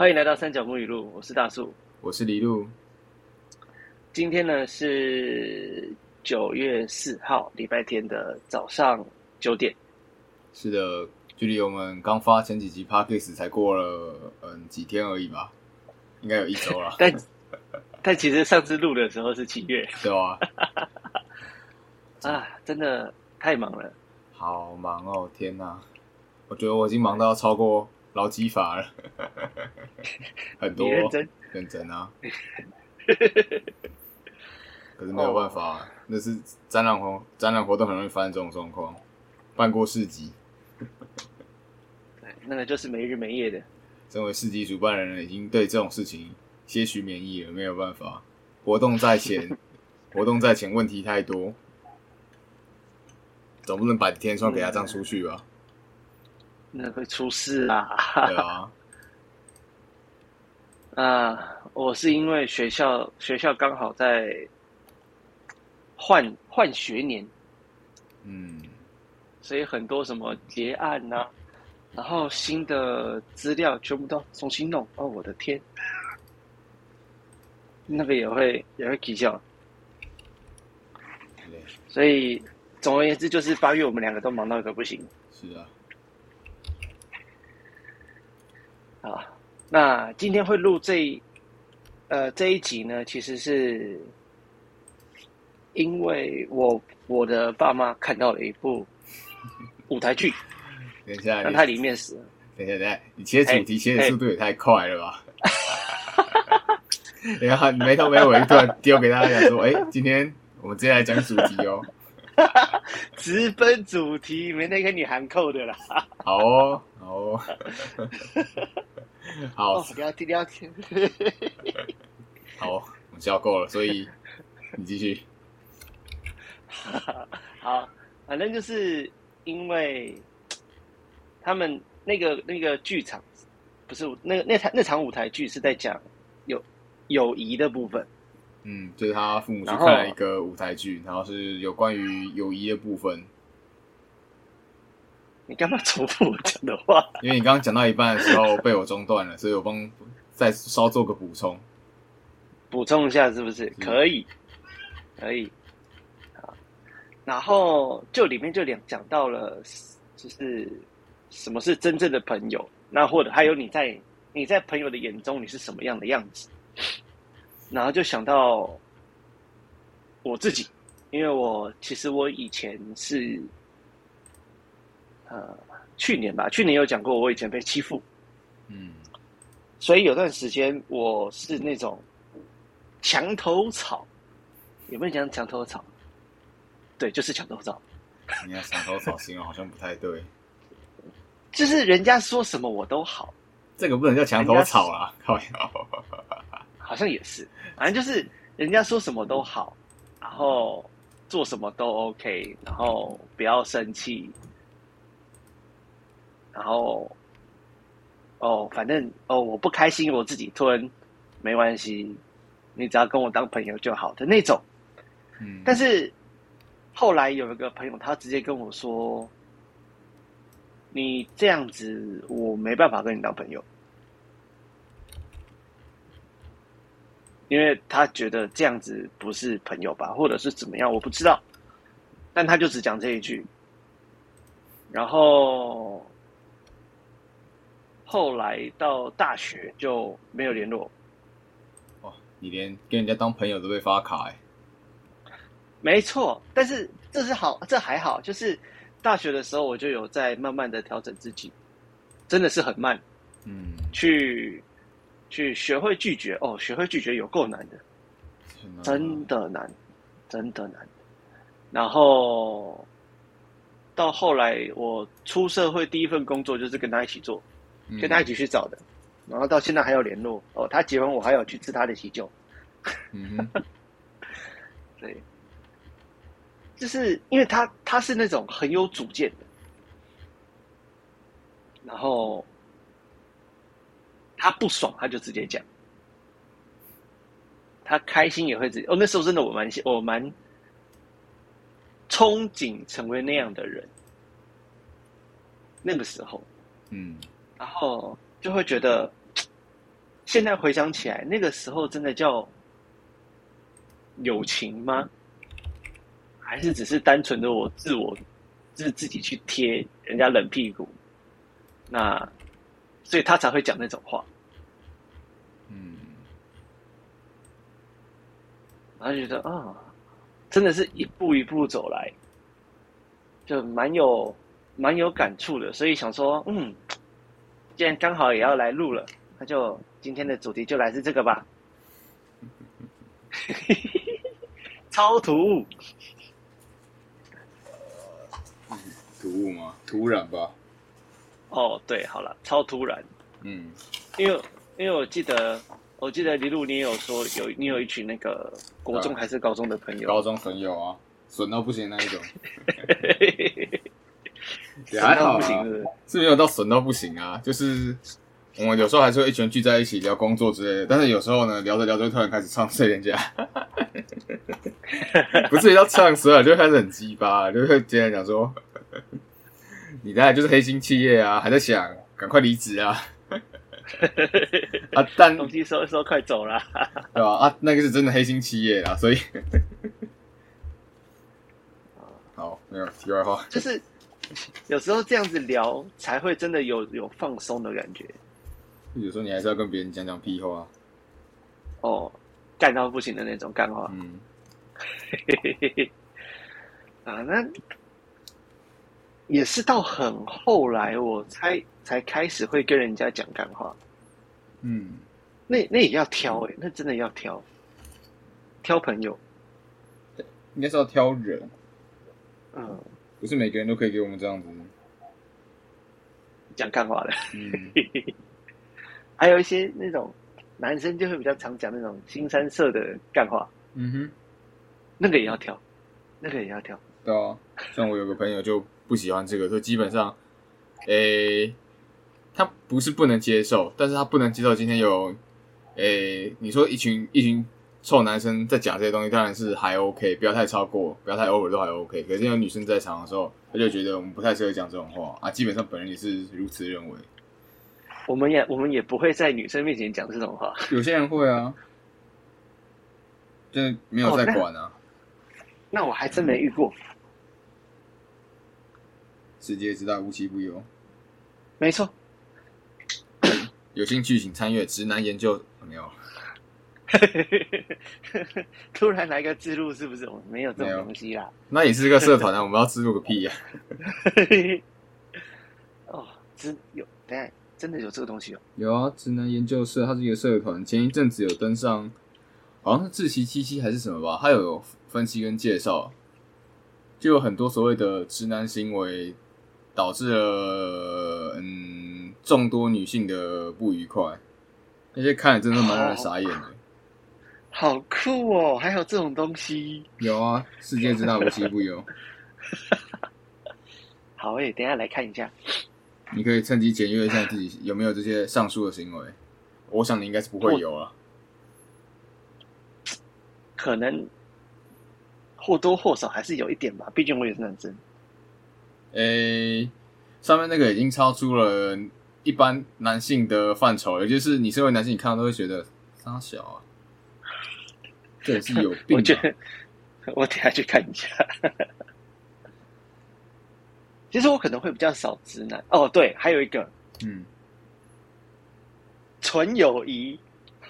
欢迎来到三角木语录，我是大树，我是李路。今天呢是九月四号，礼拜天的早上九点。是的，距离我们刚发前几集 p a c k a g e 才过了嗯几天而已吧，应该有一周了。但但其实上次录的时候是七月，对啊。啊，真的太忙了，好忙哦！天哪，我觉得我已经忙到超过劳基法了，很多认真认真啊。可是没有办法，那是展览活展览活动很容易发生这种状况，办过市集，对，那个就是没日没夜的。身为市集主办人，已经对这种事情些许免疫了，没有办法。活动在前，活动在前，问题太多。总不能把天窗给他这样出去吧？那会出事啊！对啊。啊，我是因为学校学校刚好在换换学年，嗯，所以很多什么结案呐，然后新的资料全部都重新弄。哦，我的天，那个也会也会起笑。所以。总而言之，就是八月我们两个都忙到一个不行。是啊。啊，那今天会录这呃这一集呢，其实是因为我我的爸妈看到了一部舞台剧。等一下，但它里面是……等一下，等一下，你切主题切的速度也太快了吧！然后你没头没尾突然丢给大家讲说：“哎，今天我们接下来讲主题哦。” 直奔主题，没得跟你含扣的啦。好哦，好哦，好，聊天聊天。好，我们教够了，所以 你继续。好，反正就是因为他们那个那个剧场，不是那个那场那场舞台剧是在讲友友谊的部分。嗯，就是他父母去看了一个舞台剧，然后是有关于友谊的部分。你干嘛重复我讲的话？因为你刚刚讲到一半的时候被我中断了，所以我帮再稍做个补充。补充一下是不是？可以，可以。然后就里面就两讲到了，就是什么是真正的朋友，那或者还有你在你在朋友的眼中你是什么样的样子？然后就想到我自己，因为我其实我以前是，呃，去年吧，去年有讲过我以前被欺负，嗯，所以有段时间我是那种墙头草，有没有讲墙头草？对，就是墙头草。你看墙头草形容好像不太对，就是人家说什么我都好，这个不能叫墙头草啦，靠！好像也是，反正就是人家说什么都好，然后做什么都 OK，然后不要生气，然后哦，反正哦，我不开心我自己吞，没关系，你只要跟我当朋友就好的那种。嗯，但是后来有一个朋友，他直接跟我说：“你这样子，我没办法跟你当朋友。”因为他觉得这样子不是朋友吧，或者是怎么样，我不知道。但他就只讲这一句，然后后来到大学就没有联络。哇，你连跟人家当朋友都被发卡哎？没错，但是这是好，这还好，就是大学的时候我就有在慢慢的调整自己，真的是很慢，嗯，去。去学会拒绝哦，学会拒绝有够难的，真的难，真的难。然后到后来，我出社会第一份工作就是跟他一起做，跟他一起去找的。然后到现在还有联络哦，他结婚我还要去吃他的喜酒。嗯，对，就是因为他他是那种很有主见的，然后。他不爽，他就直接讲；他开心也会直接。哦，那时候真的我蛮我蛮憧憬成为那样的人。那个时候，嗯，然后就会觉得现在回想起来，那个时候真的叫友情吗？还是只是单纯的我自我，就是自己去贴人家冷屁股？那所以他才会讲那种话，嗯，然后就觉得啊、真的是一步一步走来，就蛮有蛮有感触的。所以想说，嗯，既然刚好也要来录了，那就今天的主题就来自这个吧。超突兀，突兀吗？突然吧。哦，对，好了，超突然，嗯，因为因为我记得我记得李璐你也有说有你有一群那个国中啊还是高中的朋友，高中朋友啊，损到不行那一种，也还好啊不行是是？是没有到损到不行啊，就是我们有时候还是会一群人聚在一起聊工作之类的，但是有时候呢，聊着聊着突然开始唱衰人家，不至于到唱衰啊，就开始很鸡巴，就会接着讲说，你大概就是黑心企业啊，还在想赶快离职啊，啊，但东西收一收，快走啦！对吧？啊，那个是真的黑心企业啊，所以，好，没有题外话，就是有时候这样子聊，才会真的有有放松的感觉。有时候你还是要跟别人讲讲屁话，哦，干到不行的那种干话。嗯，啊，那也是到很后来，我才才开始会跟人家讲干话。嗯，那那也要挑哎、那真的要挑，挑朋友。应该是要挑人，嗯，不是每个人都可以给我们这样子，讲干话的，嗯，还有一些那种男生就会比较常讲那种新三色的干话，嗯哼，那个也要挑，那个也要挑。对啊，像我有个朋友就不喜欢这个，所以基本上，诶、他不是不能接受，但是他不能接受今天有，诶、你说一群一群臭男生在讲这些东西，当然是还 OK，不要太超过，不要太 over 都还 OK。可是有女生在场的时候，他就觉得我们不太适合讲这种话啊。基本上本人也是如此认为。我们也我们也不会在女生面前讲这种话。有些人会啊，就是没有在管啊。那我还真没遇过。世界之大，无奇不有。没错，有兴趣请参阅直男研究。没有，突然来个自录，是不是？我没有这种东西啦。那也是个社团啊，我们要自录个屁呀、哦，真有，等下真的有这个东西哦。有啊，直男研究社，它是一个社团，前一阵子有登上，好像是自习七七还是什么吧，它有分析跟介绍，就有很多所谓的直男行为，导致了嗯众多女性的不愉快，那些看了真的蛮让人傻眼的。好酷哦，还有这种东西。有啊，世界之大无奇不有，好诶，等一下来看一下。你可以趁机检阅一下自己有没有这些上述的行为。我想你应该是不会有啊。可能或多或少还是有一点吧，毕竟我也是男生。诶、上面那个已经超出了一般男性的范畴了，也就是你身为男性，你看到都会觉得傻小啊，这也是有病 我觉？得我等下去看一下。其实我可能会比较少直男哦，对，还有一个嗯，纯友谊，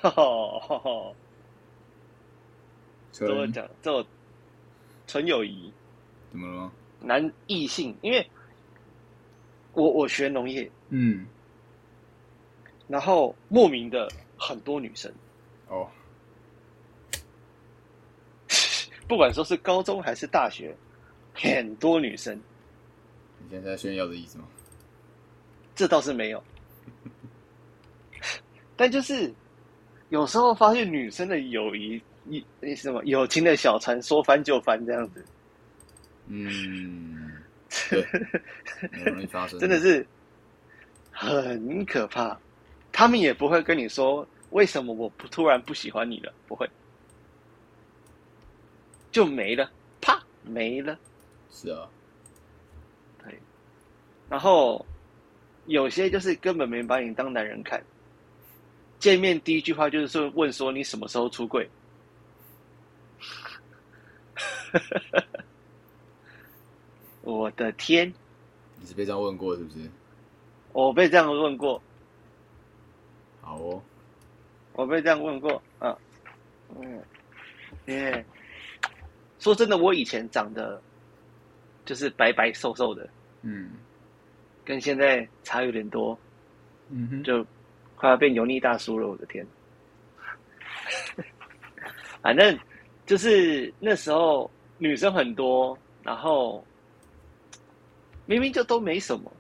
吼吼吼吼怎么讲？这种纯友谊，怎么了吗？男异性，因为我我学农业，嗯，然后莫名的很多女生，哦，不管说是高中还是大学，很多女生，你现在在炫耀的意思吗？这倒是没有。但就是有时候发现女生的友谊，一那什么友情的小船说翻就翻这样子，嗯，对，很容易发生，真的是很可怕。他们也不会跟你说为什么我不突然不喜欢你了，不会，就没了，啪没了。是啊，对然后有些就是根本没把你当男人看，见面第一句话就是说问说你什么时候出柜？我的天！你是被这样问过是不是？我被这样问过，好哦，我被这样问过，啊，嗯，因为说真的，我以前长得就是白白瘦瘦的，嗯跟现在差有点多，嗯哼，就快要变油腻大叔了，我的天！反正就是那时候女生很多，然后明明就都没什么，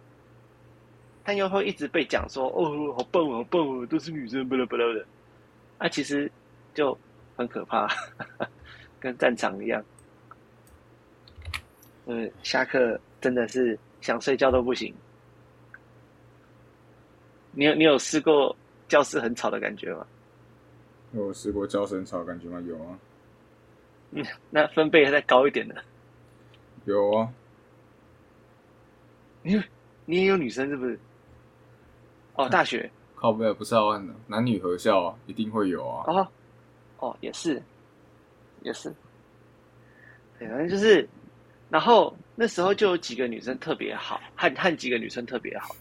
但又会一直被讲说：“哦，好棒哦，好棒哦，都是女生，巴拉巴拉的。”啊，其实就很可怕，跟战场一样。嗯，下课真的是想睡觉都不行。你有你有试过教室很吵的感觉吗？我有试过教室很吵的，感觉吗？有啊，嗯，那分贝再高一点的，有啊，你你也有女生是不是？哦，大学。靠背不是要问的，男女合校啊，一定会有啊。哦哦，也是。也是，对，反正就是，然后那时候就有几个女生特别好，和和几个女生特别好，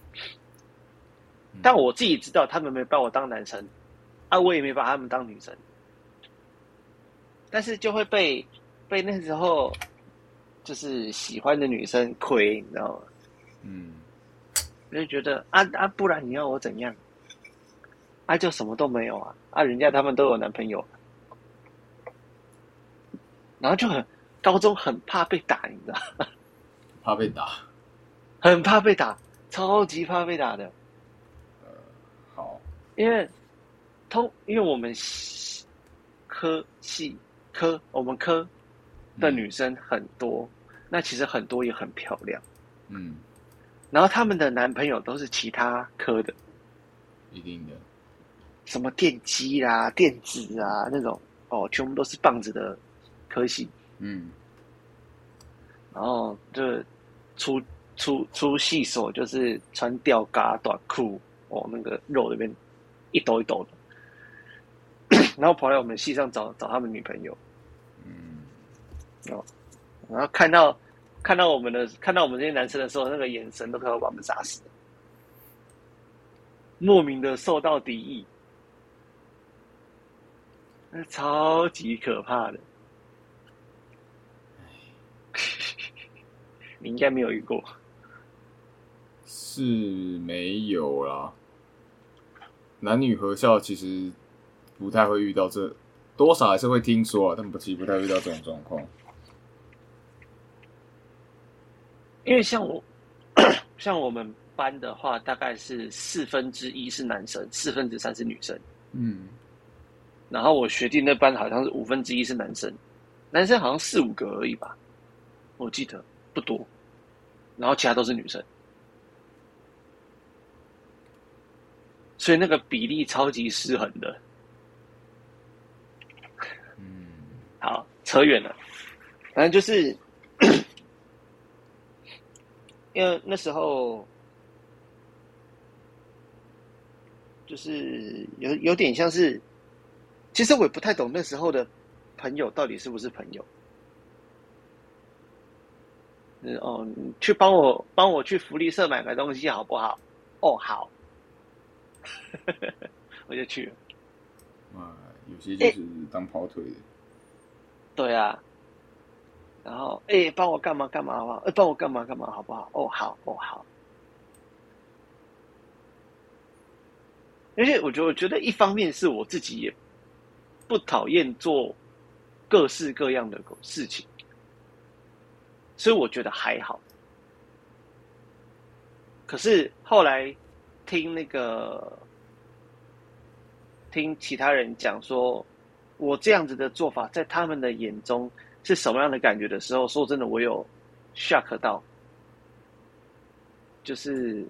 但我自己知道他们没把我当男生，啊，我也没把他们当女生，但是就会被被那时候就是喜欢的女生亏，你知道吗？嗯，我就觉得啊啊，不然你要我怎样？啊，就什么都没有啊！啊，人家他们都有男朋友，然后就很高中很怕被打，你知道，怕被打。很怕被打，超级怕被打的，好，因为通因为我们系科系科我们科的女生很多，那其实很多也很漂亮，嗯，然后他们的男朋友都是其他科的，一定的。什么电机啦、电子啊那种，哦，全部都是棒子的科系，嗯，然后就出出出戏所就是穿吊嘎短裤，哦，那个肉那边一抖一抖的，然后跑来我们系上找找他们女朋友，嗯，然后看到看到我们的看到我们这些男生的时候，那个眼神都快要把我们杀死，莫名的受到敌意，那超级可怕的。你应该没有遇过，是没有啦。男女合校其实不太会遇到这，多少还是会听说啊，但不其实不太会遇到这种状况。因为像我像我们班的话，大概是四分之一是男生，四分之三是女生。嗯，然后我学弟那班好像是五分之一是男生，男生好像四五个而已吧，我记得不多，然后其他都是女生，所以那个比例超级失衡的。嗯，好，扯远了，反正就是，因为那时候就是有有点像是，其实我也不太懂那时候的朋友到底是不是朋友。嗯哦，你去帮我帮我去福利社买个东西好不好？哦，好，我就去了。啊，有些就是当跑腿的。对啊，然后哎，帮我干嘛干嘛好不好？哎，帮我干嘛干嘛好不好？哦，好，哦，好。而且我觉得，我觉得一方面是我自己也不讨厌做各式各样的事情，所以我觉得还好。可是后来听那个听其他人讲说，我这样子的做法在他们的眼中是什么样的感觉的时候，说真的，我有 shock 到，就是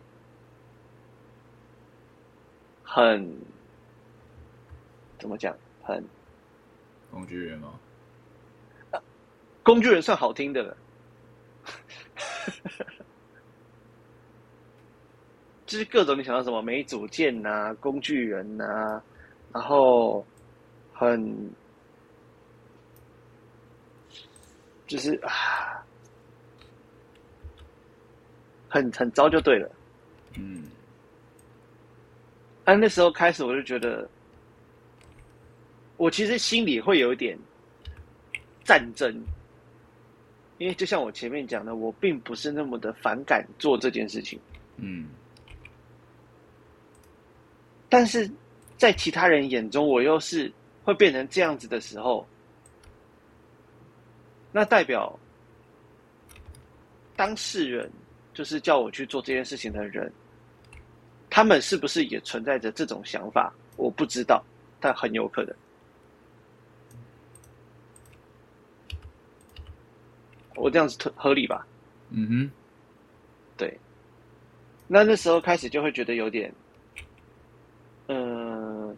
很怎么讲，很工具人吗？工具人算好听的了，就是各种你想到什么没主见呐、工具人呐、然后很就是啊，很很糟就对了。嗯。啊，那时候开始我就觉得，我其实心里会有一点战争，因为就像我前面讲的，我并不是那么的反感做这件事情，嗯。但是在其他人眼中，我又是会变成这样子的时候，那代表当事人就是叫我去做这件事情的人，他们是不是也存在着这种想法？我不知道，但很有可能。我这样子合合理吧？嗯哼，对。那那时候开始就会觉得有点，嗯、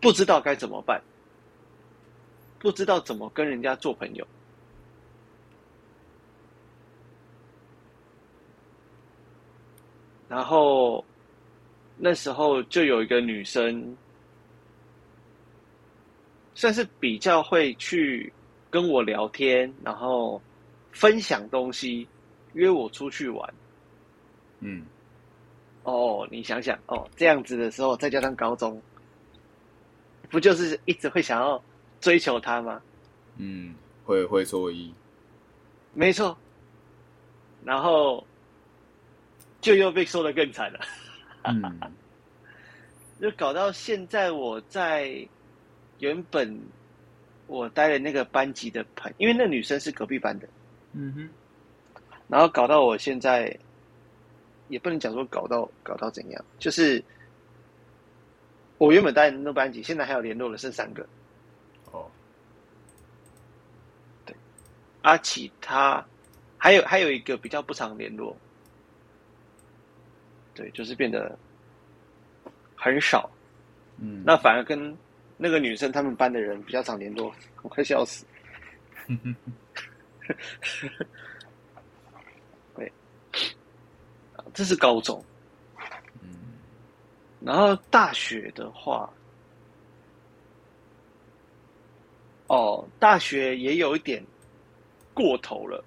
不知道该怎么办，不知道怎么跟人家做朋友。然后那时候就有一个女生，算是比较会去跟我聊天，然后分享东西，约我出去玩。嗯哦，你想想哦，这样子的时候，再加上高中，不就是一直会想要追求他吗？嗯，会会错意。没错。然后就又被说的更惨了，嗯 就搞到现在我在原本我待的那个班级的朋，因为那女生是隔壁班的，嗯哼，然后搞到我现在也不能讲说搞到搞到怎样，就是我原本待的那班级，现在还有联络的剩三个。哦，啊，其他还有还有一个比较不常联络，对，就是变得很少。嗯，那反而跟那个女生他们班的人比较常联络，我快笑死。对，啊这是高中，嗯然后大学的话，哦，大学也有一点过头了，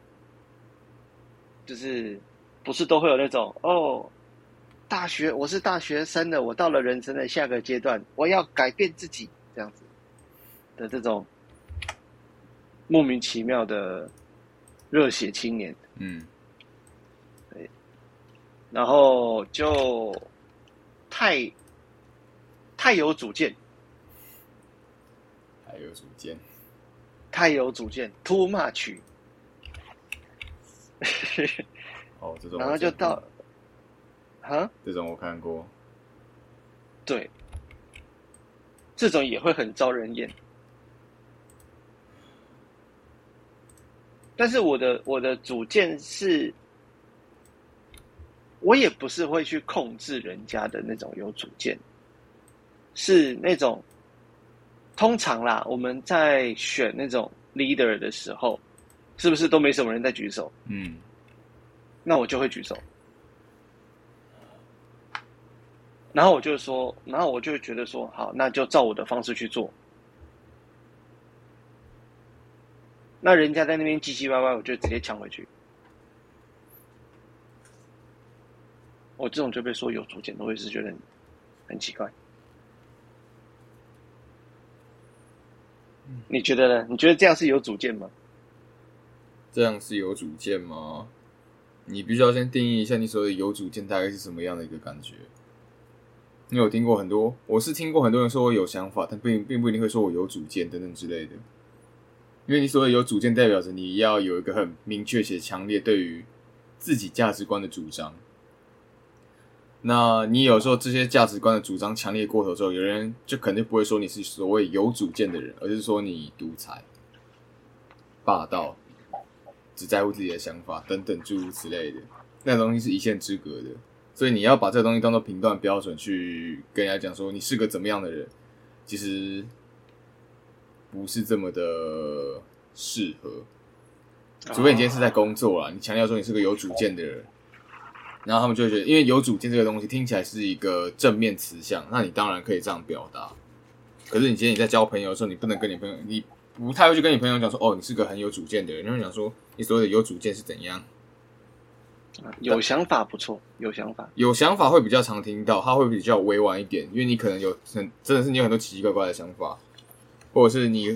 就是不是都会有那种哦，大学我是大学生的，我到了人生的下个阶段，我要改变自己这样子的这种莫名其妙的热血青年，嗯。对。然后就太太有主见，太有主见。太有主见，too much。哦，这种然后就到，啊，这种我看过。对，这种也会很招人厌。但是我的我的主见是，我也不是会去控制人家的那种有主见，是那种通常啦，我们在选那种 leader 的时候，是不是都没什么人在举手？嗯那我就会举手。然后我就说，然后我就觉得说，好，那就照我的方式去做。那人家在那边唧唧歪歪，我就直接抢回去。我这种就被说有主见，我会是觉得很很奇怪。你觉得呢？你觉得这样是有主见吗？这样是有主见吗？你必须要先定义一下你所谓有主见大概是什么样的一个感觉。你有听过很多，我是听过很多人说我有想法，但并并不一定会说我有主见等等之类的。因为你所谓有主见，代表着你要有一个很明确且强烈对于自己价值观的主张。那你有时候这些价值观的主张强烈过头之后，有人就肯定不会说你是所谓有主见的人，而是说你独裁、霸道、只在乎自己的想法等等诸如此类的，那东西是一线之隔的。所以你要把这个东西当做评断标准去跟人家讲说你是个怎么样的人，其实不是这么的适合。除非你今天是在工作啦，你强调说你是个有主见的人，然后他们就会觉得，因为有主见这个东西听起来是一个正面词项，那你当然可以这样表达。可是你今天你在交朋友的时候，你不能跟你朋友，你不太会去跟你朋友讲说，哦，你是个很有主见的人。你会讲说，你所谓的有主见是怎样？有想法不错，有想法，有想法会比较常听到，他会比较委婉一点，因为你可能有很真的是你有很多奇奇怪怪的想法，或者是你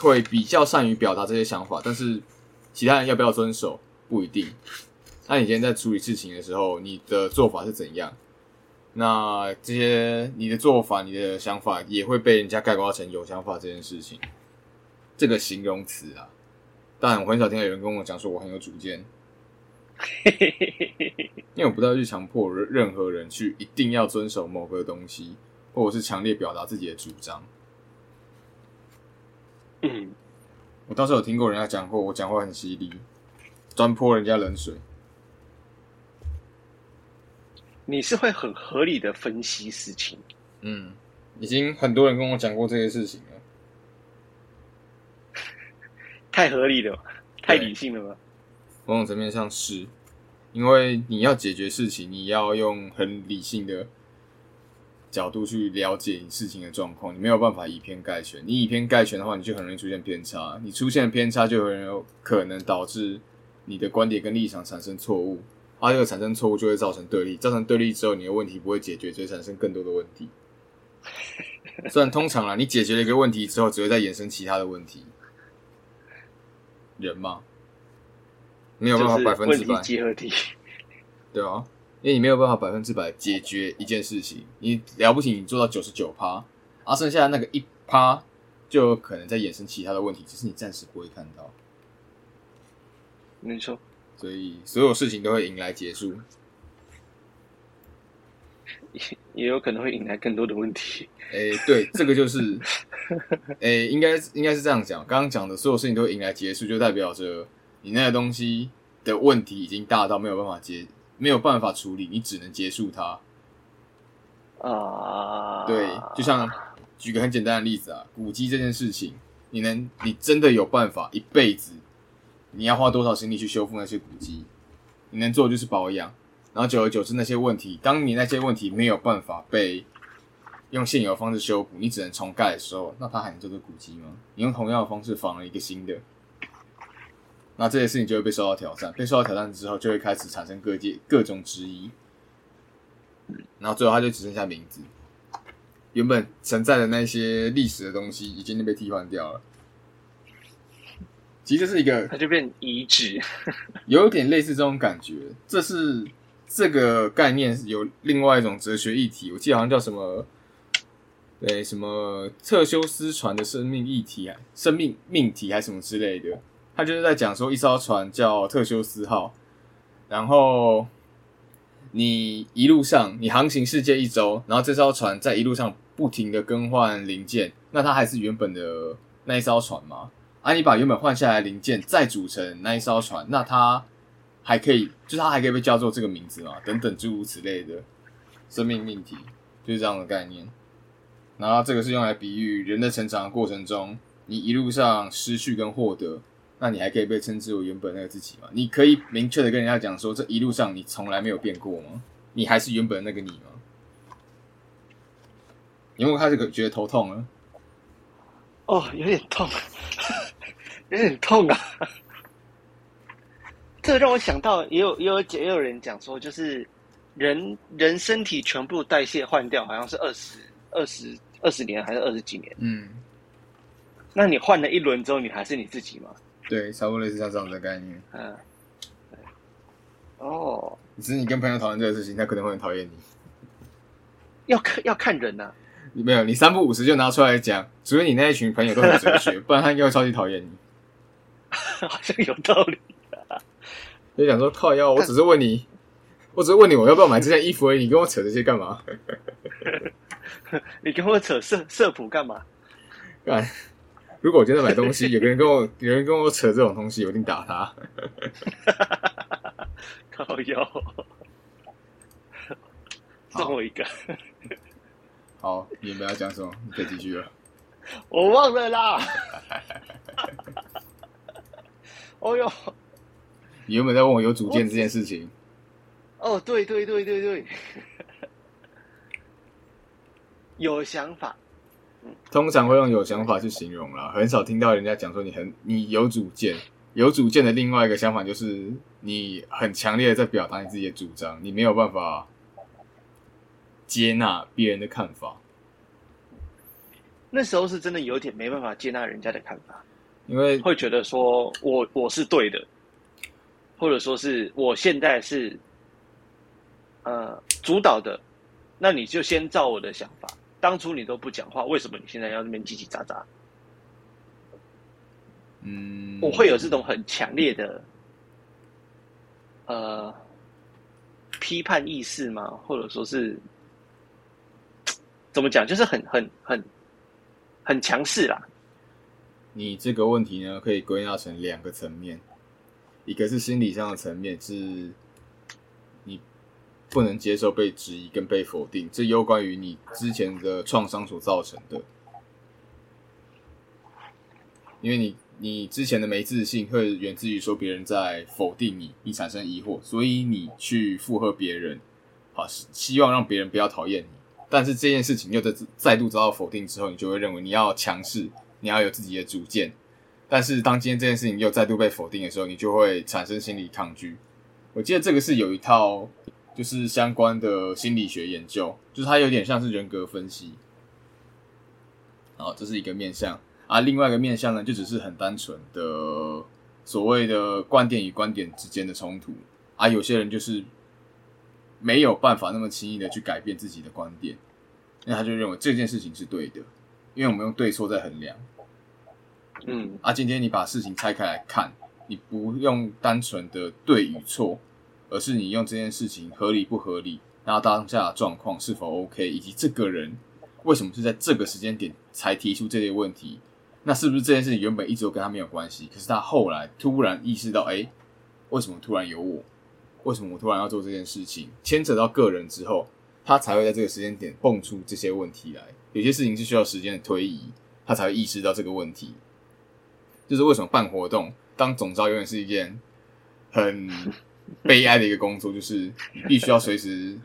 会比较善于表达这些想法，但是其他人要不要遵守不一定。那你今天在处理事情的时候，你的做法是怎样？那这些你的做法、你的想法也会被人家概括成有想法这件事情，这个形容词啊。但我很少听到有人跟我讲说我很有主见，因为我不太去强迫任何人去一定要遵守某个东西，或者是强烈表达自己的主张。嗯，我倒是有听过人家讲过，我讲话很犀利，专泼人家冷水。你是会很合理的分析事情，嗯，已经很多人跟我讲过这些事情了，太合理了，太理性了吧？某种层面上是，因为你要解决事情，你要用很理性的角度去了解你事情的状况，你没有办法以偏概全。你以偏概全的话，你就很容易出现偏差，你出现偏差就很有可能导致你的观点跟立场产生错误。啊，这个产生错误就会造成对立，造成对立之后，你的问题不会解决，就会产生更多的问题。虽然通常啊，你解决了一个问题之后，只会再衍生其他的问题。人嘛，没有办法百分之百结合体，对啊，因为你没有办法百分之百解决一件事情，你了不起，你做到九十九趴，啊，剩下的那个一趴，就有可能在衍生其他的问题，只是你暂时不会看到。没错。所以所有事情都会迎来结束，也也有可能会引来更多的问题。哎，对，这个就是，哎，应该应该是这样讲。刚刚讲的所有事情都会迎来结束，就代表着你那个东西的问题已经大到没有办法接，没有办法处理，你只能结束它。啊，对，就像举个很简单的例子啊，古迹这件事情，你能，你真的有办法一辈子？你要花多少精力去修复那些古迹？你能做的就是保养，然后久而久之，那些问题，当你那些问题没有办法被用现有的方式修补，你只能重盖的时候，那它还能叫做古迹吗？你用同样的方式仿了一个新的，那这些事情就会被受到挑战。被受到挑战之后，就会开始产生各界各种质疑，然后最后它就只剩下名字，原本存在的那些历史的东西已经被替换掉了。其实是一个，它就变遗址，有点类似这种感觉。这是这个概念有另外一种哲学议题，我记得好像叫什么，对，什么特修斯船的生命议题，生命命题还是什么之类的。他就是在讲说，一艘船叫特修斯号，然后你一路上你航行世界一周，然后这艘船在一路上不停的更换零件，那它还是原本的那一艘船吗？啊！你把原本换下来零件再组成那一艘船，那它还可以，就是它还可以被叫做这个名字嘛？等等诸如此类的生命命题，就是这样的概念。然后这个是用来比喻人的成长的过程中，你一路上失去跟获得，那你还可以被称之为原本那个自己吗？你可以明确的跟人家讲说，这一路上你从来没有变过吗？你还是原本那个你吗？有没有开始觉得头痛了？哦，有点痛。有点痛啊！这让我想到，也有也有也有人讲说，就是人人身体全部代谢换掉，好像是二十二十二十年还是二十几年？嗯，那你换了一轮之后，你还是你自己吗？对，差不多类似像这样的概念。嗯，哦，只是你跟朋友讨论这个事情，他可能会很讨厌你。要看要看人呐，你没有，你三不五十就拿出来讲，除非你那一群朋友都很哲学，不然他应该会超级讨厌你。好像有道理。就想说靠腰，我只是问你，我只是问你我要不要买这件衣服而已，你跟我扯这些干嘛？你跟我扯色色谱干嘛？干！如果我今天买东西，有个人跟我，有人跟我扯这种东西，我一定打他。靠腰，送我一个。好，你们要讲什么？你可以继续了。我忘了啦。哦哟，你原本在问我有主见这件事情，哦，对对对对对，有想法，通常会用有想法去形容啦，很少听到人家讲说你很你有主见。有主见的另外一个想法就是你很强烈的在表达你自己的主张，你没有办法接纳别人的看法。那时候是真的有点没办法接纳人家的看法，因为会觉得说我我是对的，或者说是我现在是呃主导的，那你就先照我的想法。当初你都不讲话，为什么你现在要那边叽叽喳喳？嗯，我会有这种很强烈的呃批判意识吗？或者说是怎么讲？就是很很很很强势啦。你这个问题呢，可以归纳成两个层面，一个是心理上的层面，是你不能接受被质疑跟被否定，这有关于你之前的创伤所造成的，因为你。你之前的没自信会源自于说别人在否定你，你产生疑惑，所以你去附和别人，好希望让别人不要讨厌你。但是这件事情又在再度遭到否定之后，你就会认为你要强势，你要有自己的主见。但是当今天这件事情又再度被否定的时候，你就会产生心理抗拒。我记得这个是有一套就是相关的心理学研究，就是它有点像是人格分析。好，这是一个面向。啊，另外一个面向呢，就只是很单纯的所谓的观点与观点之间的冲突啊。有些人就是没有办法那么轻易的去改变自己的观点，那他就认为这件事情是对的，因为我们用对错在衡量。嗯，啊，今天你把事情拆开来看，你不用单纯的对与错，而是你用这件事情合理不合理，然后当下状况是否 OK，以及这个人为什么是在这个时间点才提出这些问题。那是不是这件事情原本一直都跟他没有关系？可是他后来突然意识到，哎，为什么突然有我？为什么我突然要做这件事情？牵扯到个人之后，他才会在这个时间点蹦出这些问题来。有些事情是需要时间的推移，他才会意识到这个问题。就是为什么办活动当总招永远是一件很悲哀的一个工作，就是你必须要随时，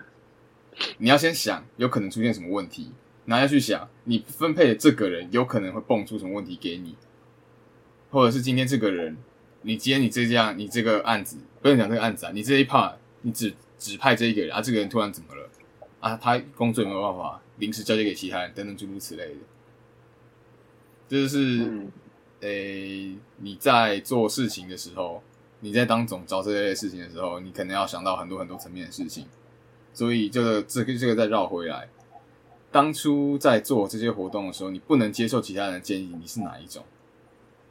你要先想有可能出现什么问题。然后要去想，你分配的这个人有可能会蹦出什么问题给你，或者是今天这个人，你今天你这样，你这个案子不用讲这个案子啊，你这一趴你只只派这一个人啊，这个人突然怎么了啊？他工作有没有办法临时交接给其他人等等诸如此类的，这就是诶你在做事情的时候，你在当总招这类事情的时候，你可能要想到很多很多层面的事情，所以这个这个这个再绕回来。当初在做这些活动的时候，你不能接受其他人的建议，你是哪一种？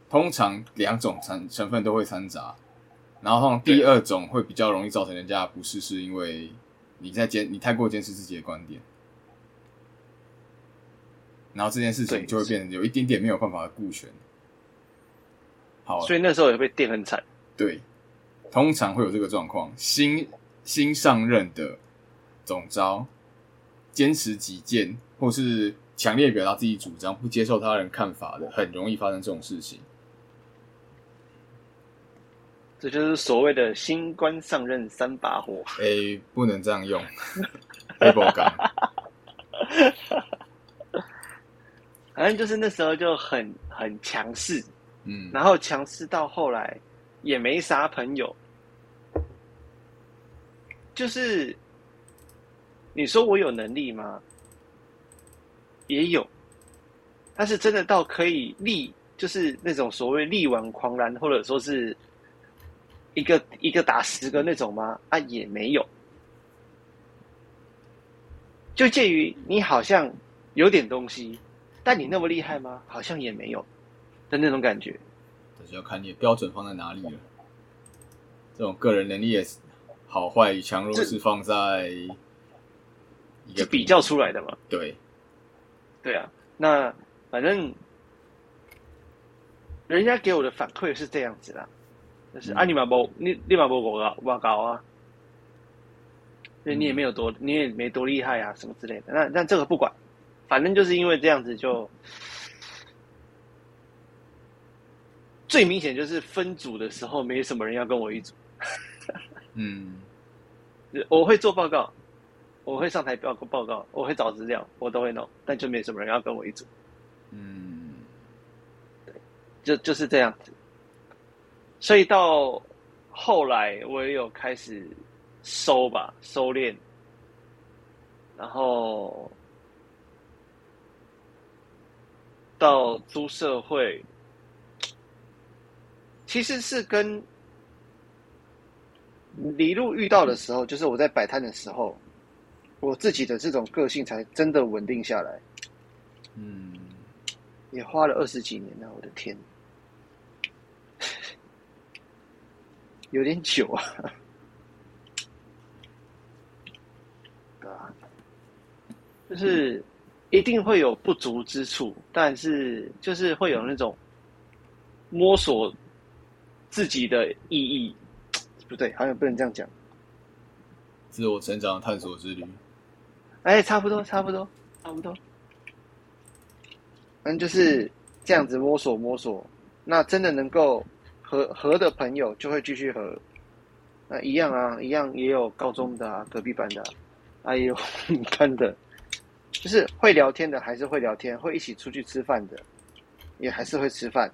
通常两种成成分都会掺杂，然后第二种会比较容易造成人家不适，是因为你在坚你太过坚持自己的观点，然后这件事情就会变得有一点点没有办法顾全。好，所以那时候也被电很惨。对，通常会有这个状况，新新上任的总招。坚持己见，或是强烈表达自己主张，不接受他人看法的，很容易发生这种事情。这就是所谓的新官上任三把火。哎，不能这样用，黑爆感。反正就是那时候就很很强势，嗯，然后强势到后来也没啥朋友，就是。你说我有能力吗？也有，但是真的到可以力，就是那种所谓力挽狂澜，或者说是一个一个打十个那种吗？啊，也没有。就介于你好像有点东西，但你那么厉害吗？好像也没有的那种感觉。这是要看你的标准放在哪里了。这种个人能力也是好坏与强弱是放在。就比较出来的嘛，对，对啊，那反正人家给我的反馈是这样子啦，就是啊，你嘛不，你你嘛不我高我高啊，那你也没有多，你也没多厉害啊，什么之类的。那那这个不管，反正就是因为这样子，就最明显就是分组的时候，没什么人要跟我一组。嗯，我会做报告，我会上台报告报告，我会找资料，我都会弄，但就没什么人要跟我一组，嗯，就就是这样子。所以到后来，我也有开始收吧，收敛，然后到租社会，其实是跟李路遇到的时候，就是我在摆摊的时候，我自己的这种个性才真的稳定下来。嗯，也花了二十几年了，我的天，有点久啊。对啊，就是一定会有不足之处，但是就是会有那种摸索自己的意义，不对，好像不能这样讲。自我成长探索之旅。哎，差不多，差不多，差不多。反正就是这样子摸索摸索，那真的能够合合的朋友就会继续合。那一样啊，一样也有高中的啊，隔壁班的、啊，还有班的，就是会聊天的还是会聊天，会一起出去吃饭的，也还是会吃饭。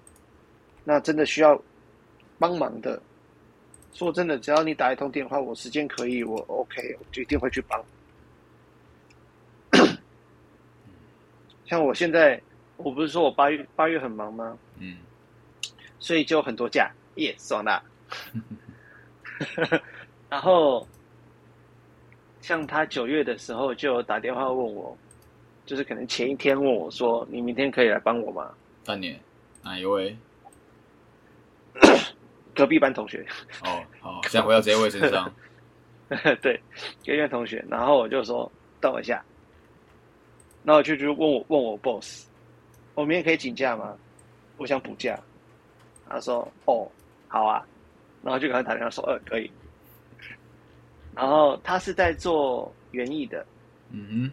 那真的需要帮忙的，说真的，只要你打一通电话，我时间可以，我 OK，我就一定会去帮。像我现在，我不是说我八月八月很忙吗？嗯，所以就有很多假，耶，爽啦。然后，像他九月的时候就有打电话问我，就是可能前一天问我说：“你明天可以来帮我吗半年，哪一位？？”隔壁班同学，哦，好，现在回到这一位身上。对，隔壁班同学。然后我就说：“等我一下。”然后就就问我问我 boss：“ 我明天可以请假吗？我想补假。”他说：“哦，好啊。”然后就跟他打电话说：“呃，可以。”然后他是在做园艺的，嗯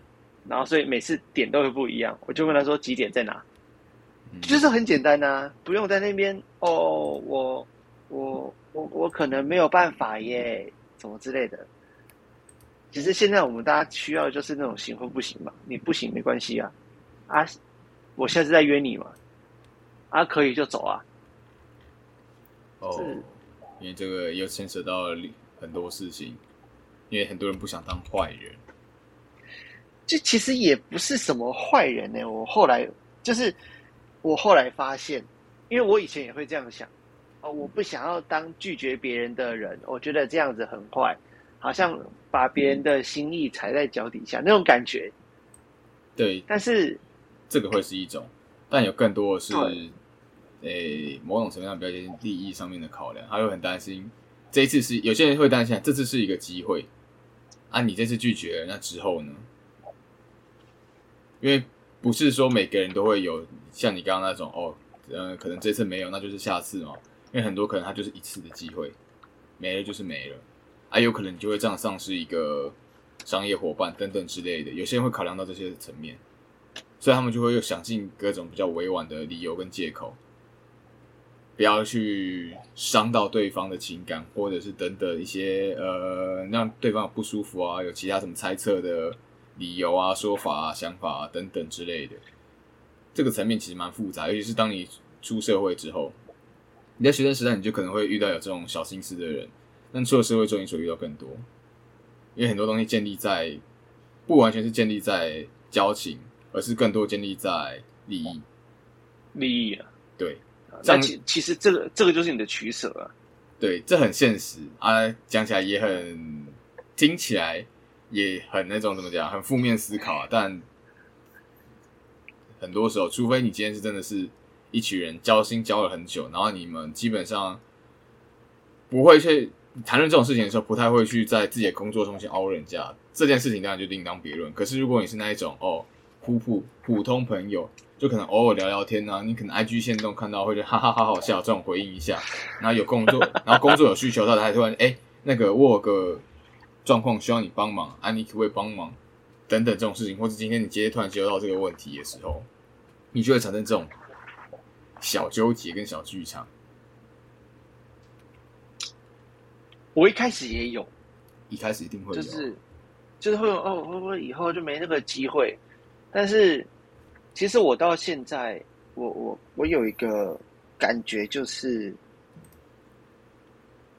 然后所以每次点都会不一样。我就问他说几点在哪，哼，就是很简单呐、不用在那边哦，我我我我可能没有办法耶，怎么之类的。其实现在我们大家需要的就是那种行或不行嘛，你不行没关系啊，啊，我下次再约你嘛，啊可以就走啊，哦，因为这个又牵扯到了很多事情，因为很多人不想当坏人。这其实也不是什么坏人呢、我后来就是我后来发现，因为我以前也会这样想，哦，我不想要当拒绝别人的人，我觉得这样子很坏，好像把别人的心意踩在脚底下那种感觉。对，但是这个会是一种，但有更多的是，对诶、某种程度上比较接近利益上面的考量，他会很担心。这一次是有些人会担心，这次是一个机会，啊，你这次拒绝了，那之后呢？因为不是说每个人都会有像你刚刚那种哦，呃，可能这次没有，那就是下次嘛。因为很多可能他就是一次的机会，没了就是没了，啊，有可能你就会这样丧失一个商业伙伴等等之类的。有些人会考量到这些层面，所以他们就会又想尽各种比较委婉的理由跟借口，不要去伤到对方的情感，或者是等等一些呃让对方不舒服啊，有其他什么猜测的理由啊、说法啊、想法啊等等之类的。这个层面其实蛮复杂，尤其是当你出社会之后，你在学生时代你就可能会遇到有这种小心思的人，但出了社会之后你所遇到更多，因为很多东西建立在不完全是建立在交情，而是更多建立在利益。利益啊，对那其其实这个这个就是你的取舍啊。对，这很现实啊，讲起来也很，听起来也很那种怎么讲，很负面思考啊。但很多时候，除非你今天是真的是一群人交心交了很久，然后你们基本上不会去谈论这种事情的时候，不太会去在自己的工作中去凹人家。这件事情当然就另当别论。可是如果你是那一种哦，普普普通朋友，就可能偶尔聊聊天啊，你可能 IG 线动看到会觉得哈哈好好笑，这种回应一下。然后有工作，然后工作有需求，他才突然哎、那个我有个状况需要你帮忙，啊，你可不可以帮忙？等等这种事情，或者今天你今天突然接到这个问题的时候，你就会产生这种小纠结跟小剧场。我一开始也有，一开始一定会有，就是就是会有哦，会不会以后就没那个机会？但是其实我到现在，我我我有一个感觉，就是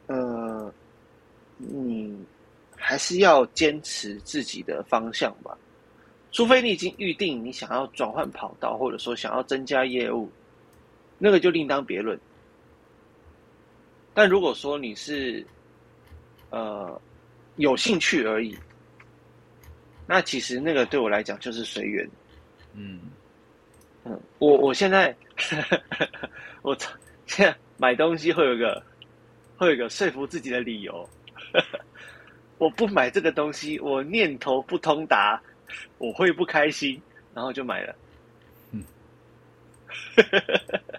呃，你还是要坚持自己的方向吧。除非你已经预定你想要转换跑道，或者说想要增加业务，那个就另当别论。但如果说你是呃有兴趣而已，那其实那个对我来讲就是随缘。嗯嗯，我我现在 我现在买东西会有一个会有一个说服自己的理由。我不买这个东西，我念头不通达，我会不开心，然后就买了。嗯，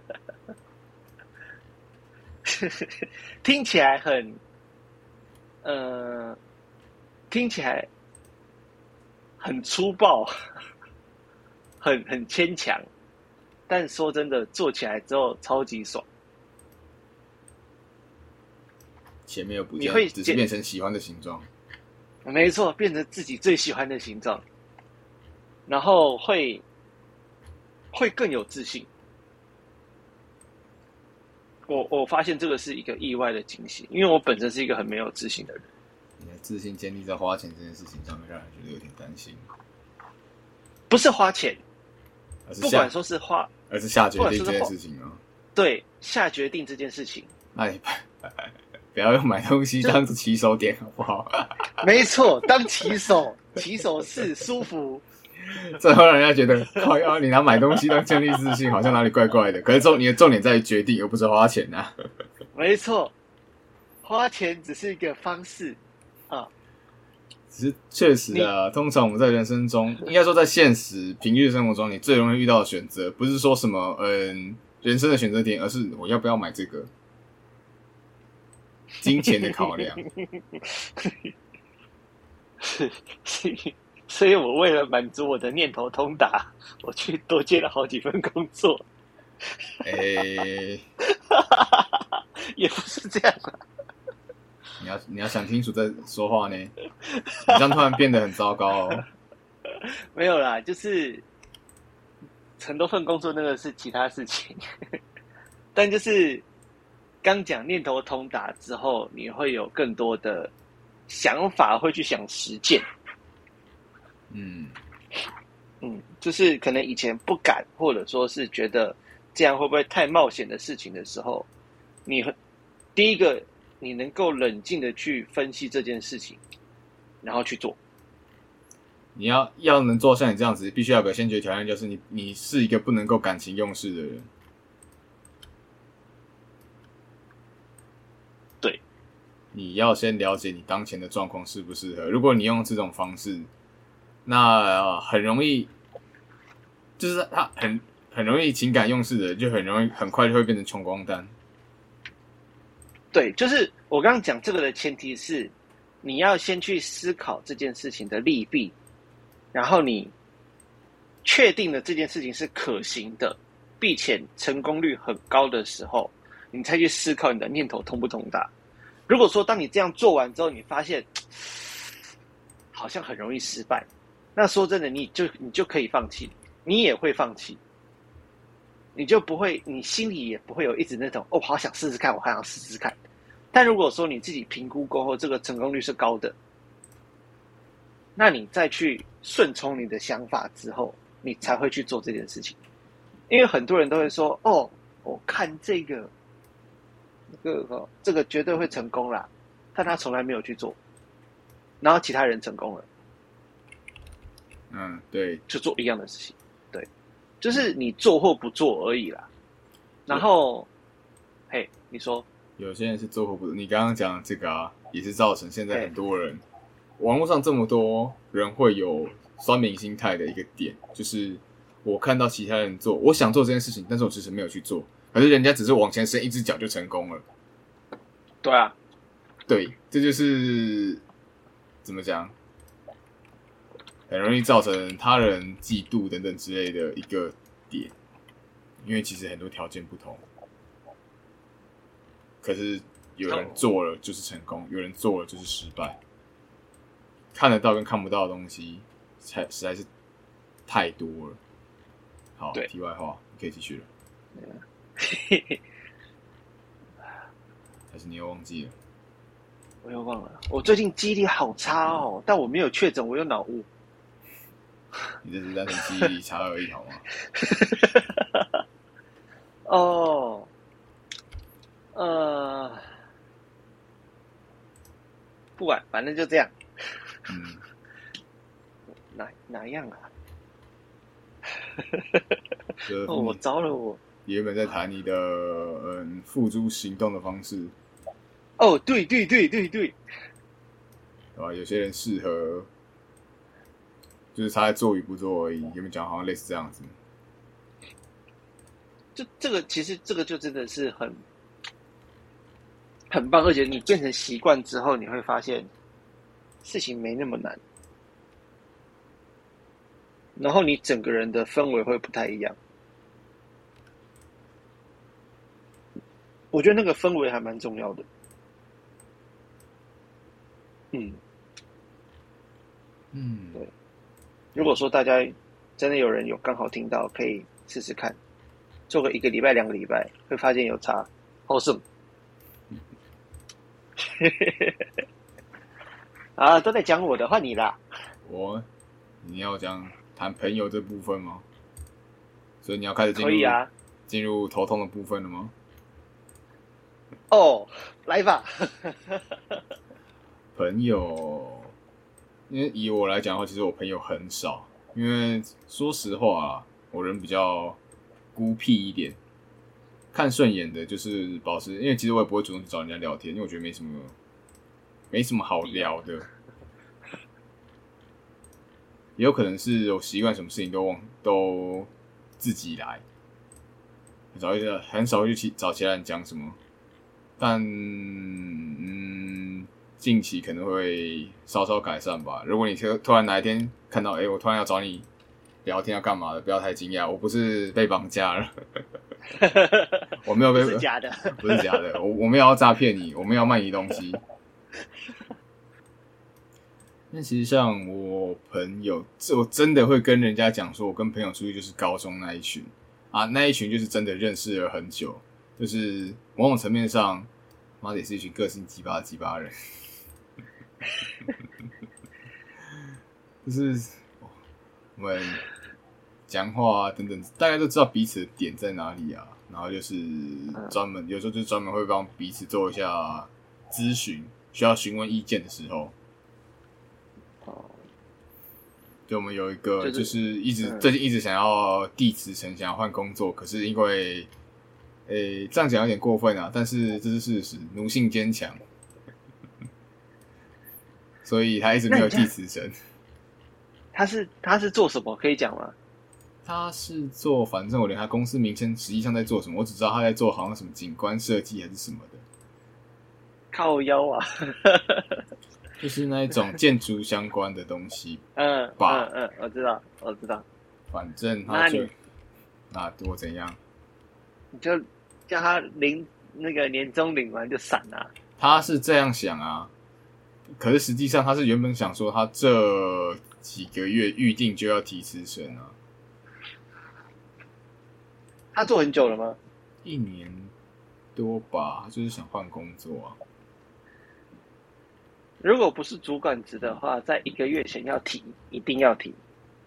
听起来很，呃，听起来很粗暴，很很牵强，但说真的，做起来之后超级爽。前面又不你会见，只是变成喜欢的形状。没错，变成自己最喜欢的形状，然后会会更有自信。我我发现这个是一个意外的惊喜，因为我本身是一个很没有自信的人。你的自信建立在花钱这件事情上面，让人觉得有点担心。不是花钱，不管下，说是花而是下决定这件事情啊。对下决定这件事情，那你不要用买东西当做起手点，好不好？没错，当起手，起手是舒服。这会让人家觉得，靠腰，你拿买东西当建立自信，好像哪里怪怪的。可是重你的重点在于决定，而不是花钱啊。没错，花钱只是一个方式啊。只是确实啊，通常我们在人生中，应该说在现实平日生活中，你最容易遇到的选择，不是说什么嗯人生的选择点，而是我要不要买这个，金钱的考量。所以我为了满足我的念头通达，我去多接了好几份工作，诶、也不是这样啊。你要你要想清楚再说话呢，你这样突然变得很糟糕哦。没有啦，就是很多份工作那个是其他事情，但就是刚讲念头通达之后，你会有更多的想法，会去想实践。嗯，嗯，就是可能以前不敢，或者说是觉得这样会不会太冒险的事情的时候，你很第一个你能够冷静的去分析这件事情，然后去做。你要要能做像你这样子，必须要有个先决条件，就是你你是一个不能够感情用事的人。对，你要先了解你当前的状况适不适合。如果你用这种方式，那、呃很容易，就是他很很容易情感用事的，就很容易很快就会变成穷光蛋。对，就是我刚刚讲这个的前提是，你要先去思考这件事情的利弊，然后你确定了这件事情是可行的，并且成功率很高的时候，你才去思考你的念头通不通达。如果说当你这样做完之后，你发现 好像很容易失败，那说真的，你就你就可以放弃，你也会放弃。你就不会，你心里也不会有一直那种哦，好想试试看，我还想试试看。但如果说你自己评估过后，这个成功率是高的，那你再去顺从你的想法之后，你才会去做这件事情。因为很多人都会说，哦，我看这个，这个，这个绝对会成功啦，但他从来没有去做，然后其他人成功了，嗯，对，就做一样的事情，对，就是你做或不做而已啦。然后，嘿，你说，有些人是做或不做，你刚刚讲的这个啊，也是造成现在很多人网络上这么多人会有酸民心态的一个点，就是我看到其他人做，我想做这件事情，但是我其实没有去做，可是人家只是往前伸一只脚就成功了。对啊，对，这就是怎么讲，很容易造成他人嫉妒等等之类的一个点，因为其实很多条件不同，可是有人做了就是成功，有人做了就是失败。看得到跟看不到的东西，才实在是太多了。好，对题外话，你可以继续了，还是你又忘记了？我又忘了，我最近记忆力好差哦，但我没有确诊，我有脑雾。你这是单纯记忆力差而已，好吗？哦，呃，不管，反正就这样。嗯，哪哪样啊？哦，我糟了我。原本在谈你的嗯付诸行动的方式，哦，对对对对对，啊？有些人适合，就是他在做与不做而已。有没有讲好像类似这样子？就这个其实这个就真的是很很棒，而且你变成习惯之后，你会发现事情没那么难，然后你整个人的氛围会不太一样。我觉得那个氛围还蛮重要的。嗯，嗯，对如果说大家真的有人有刚好听到，可以试试看，做个一个礼拜、两个礼拜，会发现有差。Awesome！啊，都在讲我的，换你啦。我你要讲谈朋友这部分吗？所以你要开始进入可以啊。进入头痛的部分了吗？哦，来吧。朋友，因为以我来讲的话，其实我朋友很少。因为说实话，我人比较孤僻一点，看顺眼的就是保持。因为其实我也不会主动去找人家聊天，因为我觉得没什么，没什么好聊的。也有可能是我习惯什么事情都忘都自己来，很少会很少去找其他人讲什么。但嗯，近期可能会稍稍改善吧。如果你突突然哪一天看到，哎、我突然要找你聊天要干嘛的，不要太惊讶，我不是被绑架了，我没有被不是假的。不是假的，我我没有要诈骗你，我没有要卖你东西。那其实像我朋友，这我真的会跟人家讲说，我跟朋友出去就是高中那一群啊，那一群就是真的认识了很久，就是某种层面上，妈的也是一群个性鸡巴的鸡巴人，就是我们讲话啊等等，大家都知道彼此的点在哪里啊，然后就是专门有时候就专门会帮彼此做一下咨询，需要询问意见的时候。哦，就我们有一个，就就是是一直、嗯最近一直想要递辞呈，想要换工作，可是因为，诶、这样讲有点过分啊，但是这是事实，奴性坚强，所以他一直没有那你这样递辞呈。他是他是做什么？可以讲吗？他是做，反正我连他公司名称实际上在做什么，我只知道他在做好像什么景观设计还是什么的，靠腰啊。就是那一种建筑相关的东西。嗯吧嗯嗯，我知道，我知道。反正他那就你那我怎样？你就叫他领那个年终领完就闪啊。他是这样想啊，可是实际上他是原本想说他这几个月预定就要提辞呈啊，他做很久了吗？一年多吧，他就是想换工作啊。如果不是主管职的话，在一个月前要提，一定要提。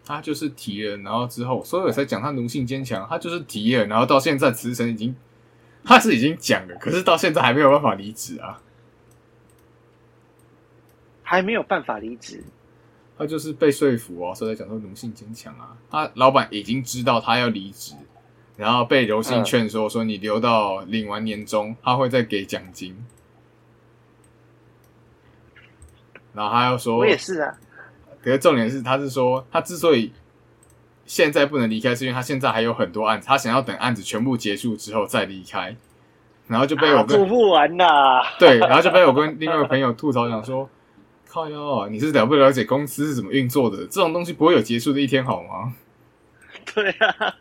他就是提了，然后之后，所以我才讲他奴性坚强。他就是提了，然后到现在辞呈已经，他是已经讲了，可是到现在还没有办法离职啊。还没有办法离职，他就是被说服哦，所以才讲说奴性坚强啊。他老板已经知道他要离职，然后被柔性劝说说你留到领完年终，他会再给奖金。然后他又说，我也是啊。可是重点是，他是说他之所以现在不能离开，是因为他现在还有很多案子，他想要等案子全部结束之后再离开。然后就被我做不完呐、对，然后就被我跟另外一个朋友吐槽讲说：“靠腰啊，你是了不了解公司是怎么运作的？这种东西不会有结束的一天好吗 对啊，？”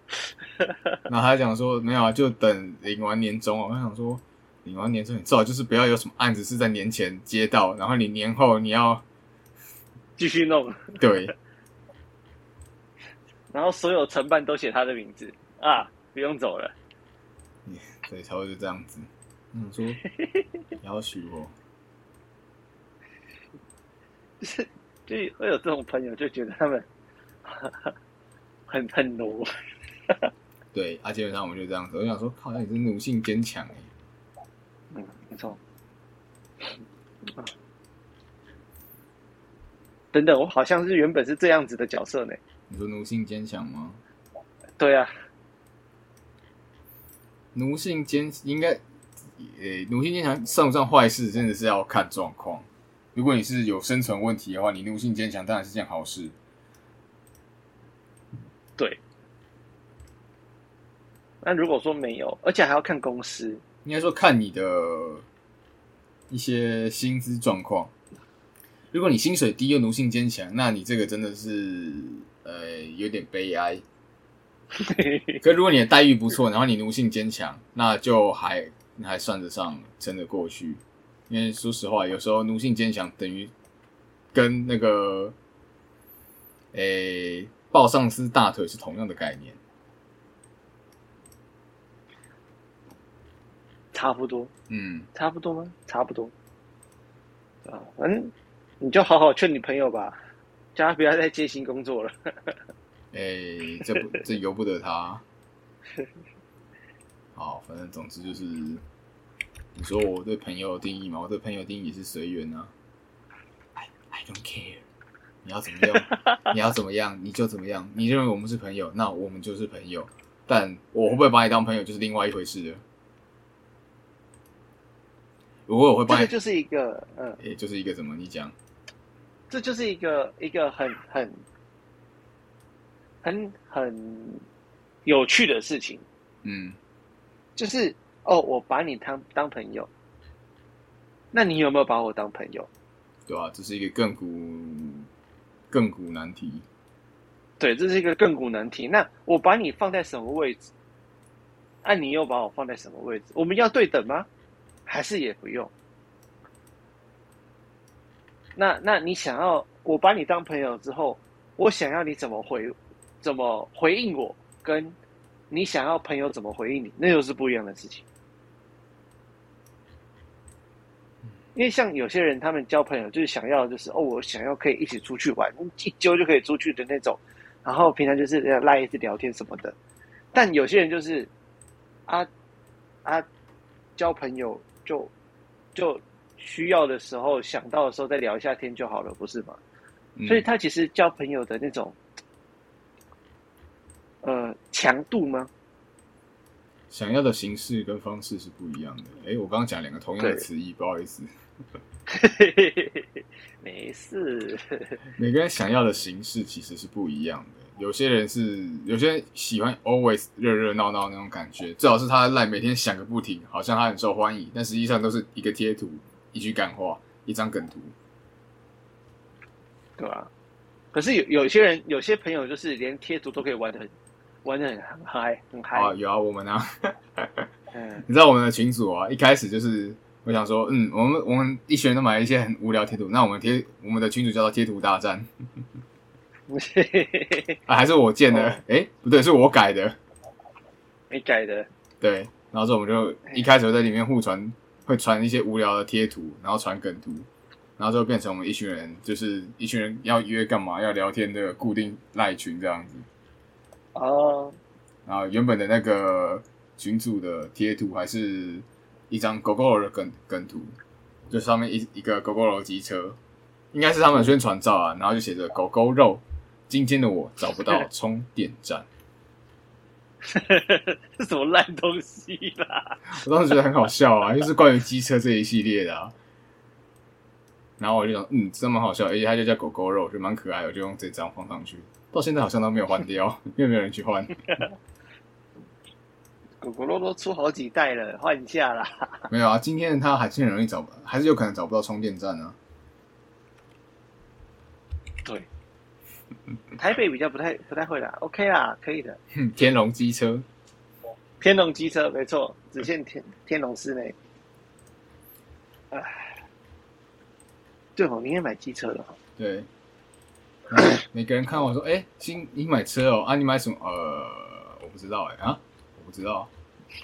然后他讲说：“没有啊，就等领完年终啊。”我想说，领完年终，你最好就是不要有什么案子是在年前接到，然后你年后你要 继续弄，对，然后所有承办都写他的名字啊，不用走了。对，差不多就这样子。嗯，说要许我，就是就会有这种朋友，就觉得他们 很很奴。对，啊，基本上我们就这样子。我想说，靠，你是奴性坚强哎。嗯，没错。啊，等等，我好像是原本是这样子的角色呢。你说奴性坚强吗？对啊，奴性坚应该，呃，奴性坚强算不算坏事，真的是要看状况。如果你是有生存问题的话，你奴性坚强当然是件好事。对。那如果说没有，而且还要看公司，应该说看你的一些薪资状况。如果你薪水低又奴性坚强，那你这个真的是呃有点悲哀。可如果你的待遇不错，然后你奴性坚强，那就还还算得上撑得过去。因为说实话，有时候奴性坚强等于跟那个诶抱上司大腿是同样的概念。差不多，嗯，差不多吗？差不多。啊，反正你就好好劝你朋友吧，叫他不要再接新工作了。哎，这不这由不得他。好，反正总之就是，你说我对朋友的定义嘛，我对朋友定义是随缘啊。I I don't care，你要怎么样，你要怎么样你就怎么样。你认为我们是朋友，那我们就是朋友。但我会不会把你当朋友，就是另外一回事了。如果我会帮你，这就是一个，嗯，也就是一个什么？你讲，这就是一个一个很很很很有趣的事情。嗯，就是哦，我把你当当朋友，那你有没有把我当朋友？对啊，这是一个亘古亘古难题。对，这是一个亘古难题。那我把你放在什么位置？那你又把我放在什么位置？我们要对等吗？还是也不用。那那你想要我把你当朋友之后，我想要你怎么回，怎么回应我，跟你想要朋友怎么回应你，那又是不一样的事情。因为像有些人，他们交朋友就是想要，就是哦，我想要可以一起出去玩，一揪就可以出去的那种，然后平常就是赖一次聊天什么的。但有些人就是啊啊，交朋友。就就需要的时候想到的时候再聊一下天就好了，不是吗？所以他其实交朋友的那种呃强度吗？想要的形式跟方式是不一样的。哎，我刚刚讲两个同样的词义，不好意思。没事。每个人想要的形式其实是不一样的。有些人是，有些人喜欢 always 热热闹闹那种感觉，最好是他赖每天想个不停，好像他很受欢迎，但实际上都是一个贴图、一句感话、一张梗图，对吧？可是有有些人，有些朋友就是连贴图都可以玩的很玩的很很嗨，很嗨啊！有啊，我们啊，嗯，你知道我们的群主啊，一开始就是我想说，嗯，我们我们一群人都买了一些很无聊贴图，那我们贴我们的群主叫做贴图大战。不是啊，还是我建的？哎，不对，是我改的。你改的？对。然后之后我们就一开始在里面互传，会传一些无聊的贴图，然后传梗图，然后就变成我们一群人，就是一群人要约干嘛，要聊天的固定赖群这样子。哦。然后原本的那个群主的贴图，还是一张狗狗的梗梗图，就上面一一个狗狗的机车，应该是他们的宣传照啊，然后就写着狗狗肉。今天的我找不到充电站，这什么烂东西啦？我当时觉得很好笑啊，就是关于机车这一系列的啊。然后我就想，嗯，真蛮好笑，而且它就叫狗狗肉，就蛮可爱，我就用这张放上去。到现在好像都没有换掉，因为没有人去换。狗狗肉都出好几代了，换一下啦。没有啊，今天它还是很容易找，还是有可能找不到充电站啊。对。台北比较不太不太会啦，OK 啦，可以的。天龙机车，天龙机车没错，只限天天龙室内。哎，对哦，明天买机车了。对，然后每个人看我说：“哎、新你买车哦？啊，你买什么？呃，我不知道哎、啊，我不知道，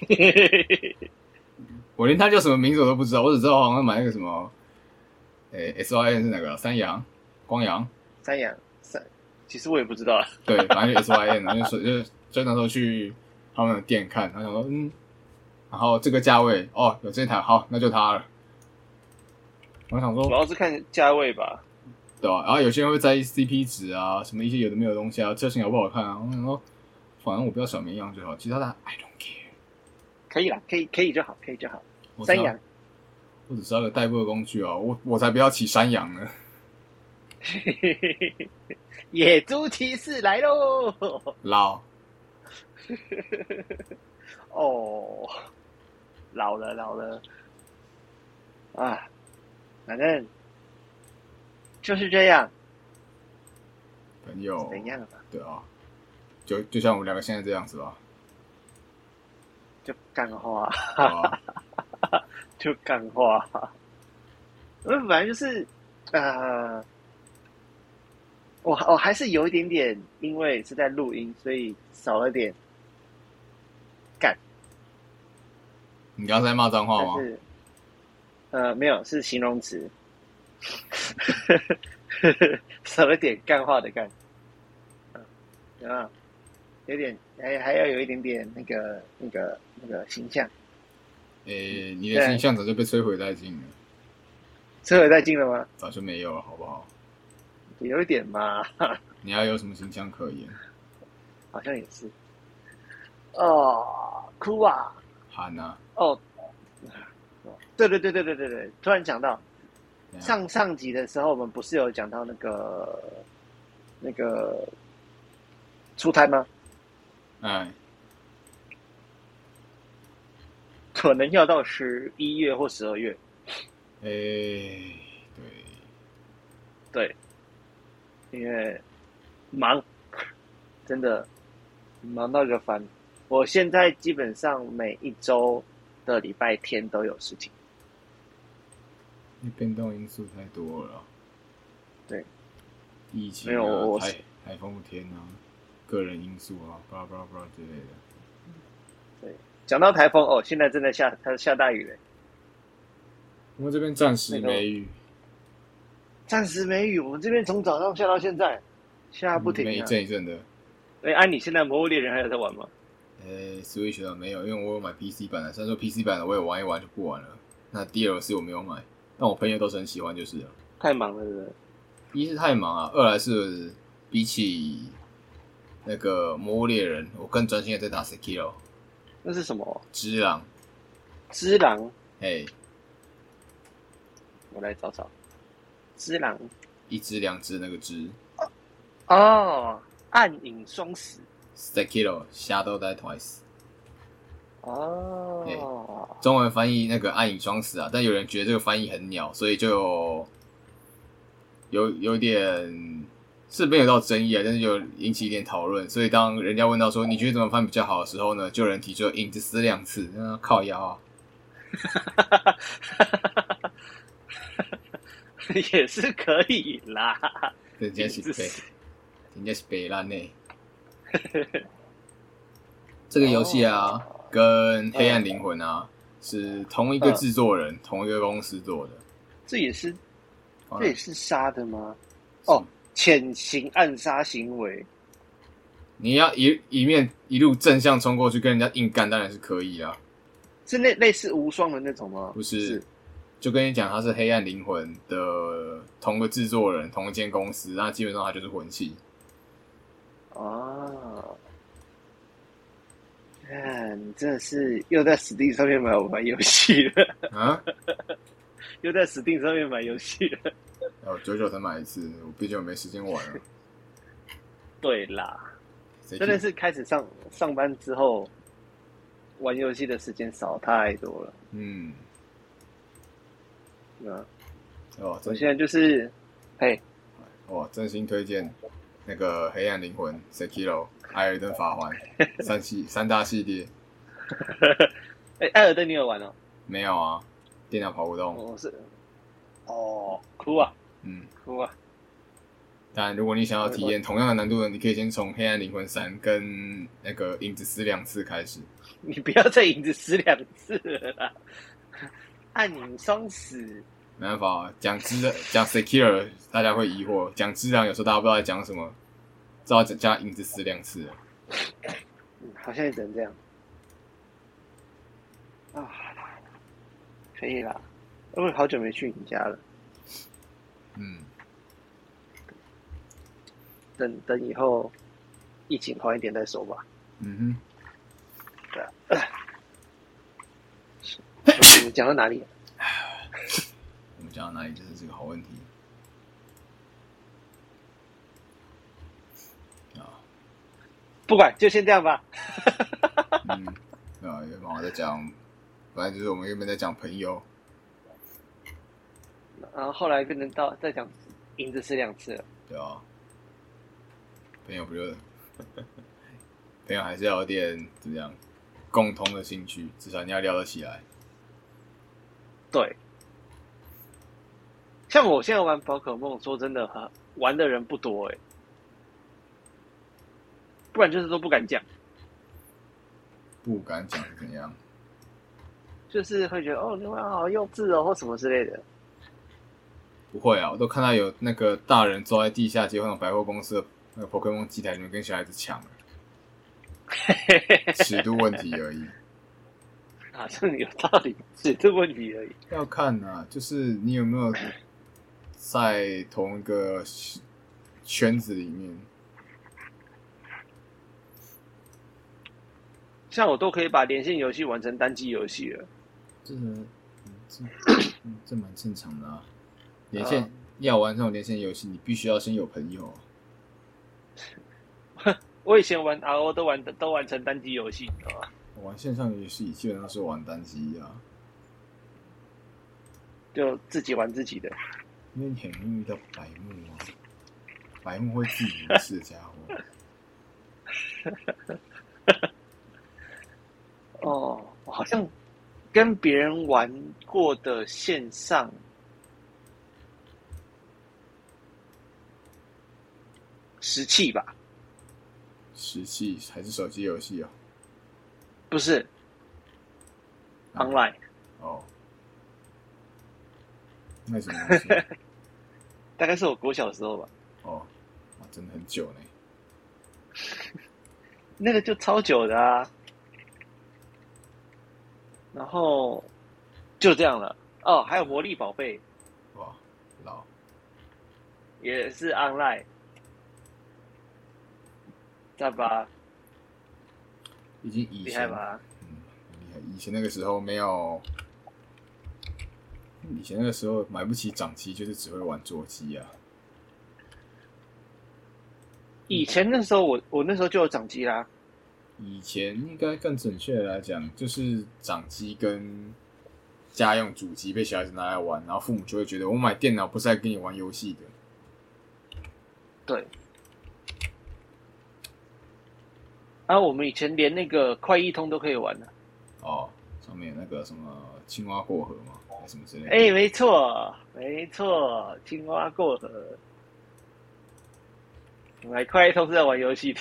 我连他叫什么名字我都不知道，我只知道好像买那个什么，哎、s Y N 是哪个？三洋、光阳，三阳三，其实我也不知道啊。对，反正就 S Y N，然后就就就那时候去他们的店看，他想说嗯，然后这个价位哦，有这台好，那就它了。我想说主说，要是看价位吧。对啊，然后有些人会在意 CP 值啊，什么一些有的没有的东西啊，车型好不好看啊？我想说，反正我不要小绵羊就好，其他的 I don't care。可以啦，可以可以就好，可以就好。我只要三阳，我只是要个代步的工具啊，我我才不要骑山羊呢。野猪骑士来喽！老 哦，老了老了啊，反正就是这样，朋友，怎样吧？对啊，就就像我们两个现在这样子吧，就干话，啊，就干话。呃，反正就是呃，我我还是有一点点，因为是在录音，所以少了点干。你刚才在骂脏话吗？是，呃，没有，是形容词，少了点干话的干，嗯，啊，有点还还要有一点点那个那个那个形象，诶、你的形象早就被摧毁殆尽了，摧毁殆尽了吗？早就没有了，好不好？有一点嘛，你还有什么形象可言？好像也是。哦，哭啊！喊啊！哦，对对对对对对对，突然想到，上上集的时候，我们不是有讲到那个那个出胎吗？哎，可能要到十一月或十二月。诶、对，对，因为忙，真的忙到一个烦。我现在基本上每一周的礼拜天都有事情。因为变动因素太多了。对，疫情啊，我台台风天啊，个人因素啊，巴拉巴拉巴拉之类的。对讲到台风哦，现在正在下，它下大雨嘞。我们这边暂时没雨，暂时没雨，我们这边从早上下到现在，下不停没一啊。阵一阵的。哎，安、你现在《魔物猎人》还有在玩吗？诶、s w i t c h 的没有，因为我有买 PC 版的。虽然说 PC 版的我也玩一玩就不玩了。那 DLC 我没有买，但我朋友都是很喜欢，就是了。太忙了，是不是？一是太忙啊，二来是比起那个魔物猎人，我更专心的在打 Sekiro 那是什么？只狼。只狼，嘿，我来找找。只狼一只两只那个只哦，暗影双死 Sekiro Shadow Die Twice，哦，中文翻译那个暗影双死啊，但有人觉得这个翻译很鸟，所以就有有点是没有到争议啊，但是就引起一点讨论。所以当人家问到说你觉得怎么翻比较好的时候呢，就有人提出影子死两次，那靠腰啊。也是可以啦。人家是北 人家是北烂呢。这个游戏啊，跟《黑暗灵魂》啊是同一个制作人、同一个公司做的。这也是啊这也是杀的吗？哦，潜行暗杀行为，你要一一面一路正向冲过去跟人家硬干，当然是可以啊。是类类似无双的那种吗？不是，就跟你讲，他是《黑暗灵魂》的同个制作人、同一间公司，那基本上他就是魂器。啊。看，你真的是又在 Steam 上面买玩游戏了，啊，又在 Steam 上面买游戏了。哦，久久才买一次，我毕竟我没时间玩了。对啦，真的是开始上上班之后，玩游戏的时间少太多了。嗯，啊，哦，我真现在就是，嘿，哦，真心推荐那个《黑暗灵魂》Sekiro、艾尔登法环三系三大系列。哎，艾尔登你有玩哦？没有啊，电脑跑不动。我是，哦，哭啊嗯，哭啊！但，如果你想要体验同样的难度的，你可以先从《黑暗灵魂三》跟那个《影子死两次》开始。你不要再影子死两次了啦！暗影双死，没办法，讲质讲 secure，大家会疑惑；讲质量，有时候大家不知道在讲什么，只好加影子死两次了。嗯，好像也只能这样。啊，可以啦，因为好久没去你家了。嗯，等等以后疫情好一点再说吧。嗯哼对啊。我们 讲到哪里？哼，我们讲到哪里？就是这个好问题。啊，不管，就先这样吧。嗯，啊，原本我在讲，反正就是我们原本在讲朋友，然后后来变成到再讲影子是两次了。对啊，朋友不就，朋友还是要有点怎么样共同的兴趣，至少你要聊得起来。对，像我现在玩宝可梦，说真的，哈，玩的人不多哎，不然就是都不敢讲，不敢讲是怎样？就是会觉得哦，你玩好幼稚哦，或什么之类的。不会啊，我都看到有那个大人坐在地下街或者百货公司的那个 Pokemon 机台里面跟小孩子抢了，尺度问题而已。好像有道理，尺度问题而已。要看啊，就是你有没有在同一个圈子里面。像我都可以把连线游戏玩成单机游戏了。这这嗯这蛮正常的啊。连线、要玩这种连线游戏，你必须要先有朋友。我以前玩 RO 都玩都玩成单机游戏，你知道吗？玩线上游戏基本上是玩单机啊，就自己玩自己的。因为你很容易遇到白目啊，白目会自以为是的家伙。哦，我好像跟别人玩过的线上，石器吧？石器还是手机游戏哦？不是，online 哦，那什么东西？大概是我国小的时候吧。哦，哇，真的很久呢。那个就超久的啊。然后就这样了。哦，还有魔力宝贝哇，老也是 online，知道吧？已经以前厉害吧？嗯，很厉害。以前那个时候没有，以前那个时候买不起掌机，就是只会玩座机啊。以前那时候我我那时候就有掌机啦。以前应该更准确的来讲，就是掌机跟家用主机被小孩子拿来玩，然后父母就会觉得我买电脑不是来跟你玩游戏的。对。啊，我们以前连那个快易通都可以玩的。哦，上面那个什么青蛙过河嘛，还是什么之类的。哎，没错，没错，青蛙过河。买快一通是在玩游戏的。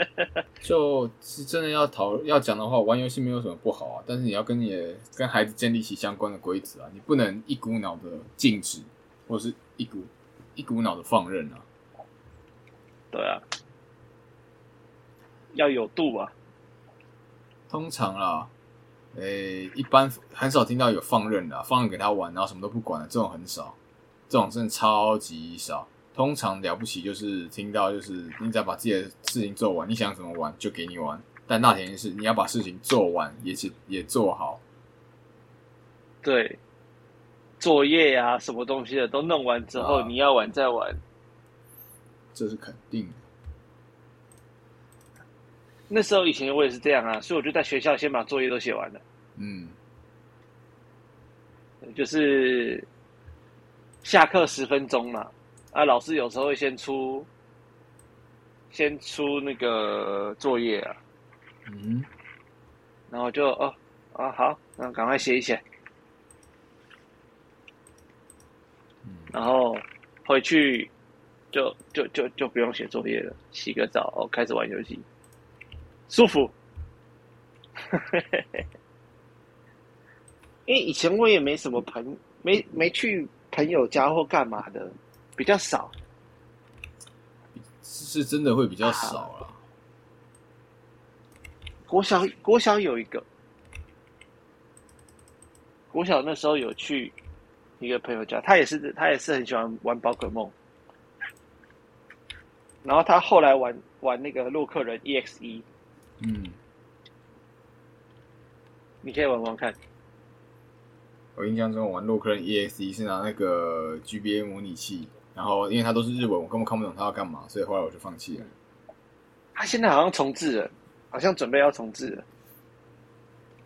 就是真的要讨要讲的话，玩游戏没有什么不好啊，但是你要跟你的跟孩子建立起相关的规则啊，你不能一股脑的禁止，或者是一股一股脑的放任啊。对啊，要有度啊。通常啦，诶、一般很少听到有放任的啊、放任给他玩，然后什么都不管的，这种很少，这种真的超级少。通常了不起就是听到就是你只要把自己的事情做完，你想怎么玩就给你玩，但那前提是你要把事情做完，也是也做好。对，作业啊，什么东西的都弄完之后，啊你要玩再玩。这是肯定的。那时候以前我也是这样啊，所以我就在学校先把作业都写完了，嗯，就是下课十分钟嘛，啊，老师有时候会先出，先出那个作业啊，嗯，然后就哦啊好，那赶快写一写，嗯。然后回去就就就就不用写作业了，洗个澡，哦，开始玩游戏，舒服。因为以前我也没什么朋，没没去朋友家或干嘛的，比较少。是真的会比较少了。国小国小有一个，国小那时候有去一个朋友家，他也是他也是很喜欢玩宝可梦，然后他后来玩玩那个洛克人 EXE，嗯，你可以玩玩看。我印象中玩洛克人 EXE 是拿那个 GBA 模拟器，然后因为它都是日文，我根本看不懂它要干嘛，所以后来我就放弃了。它现在好像重置了，好像准备要重置了。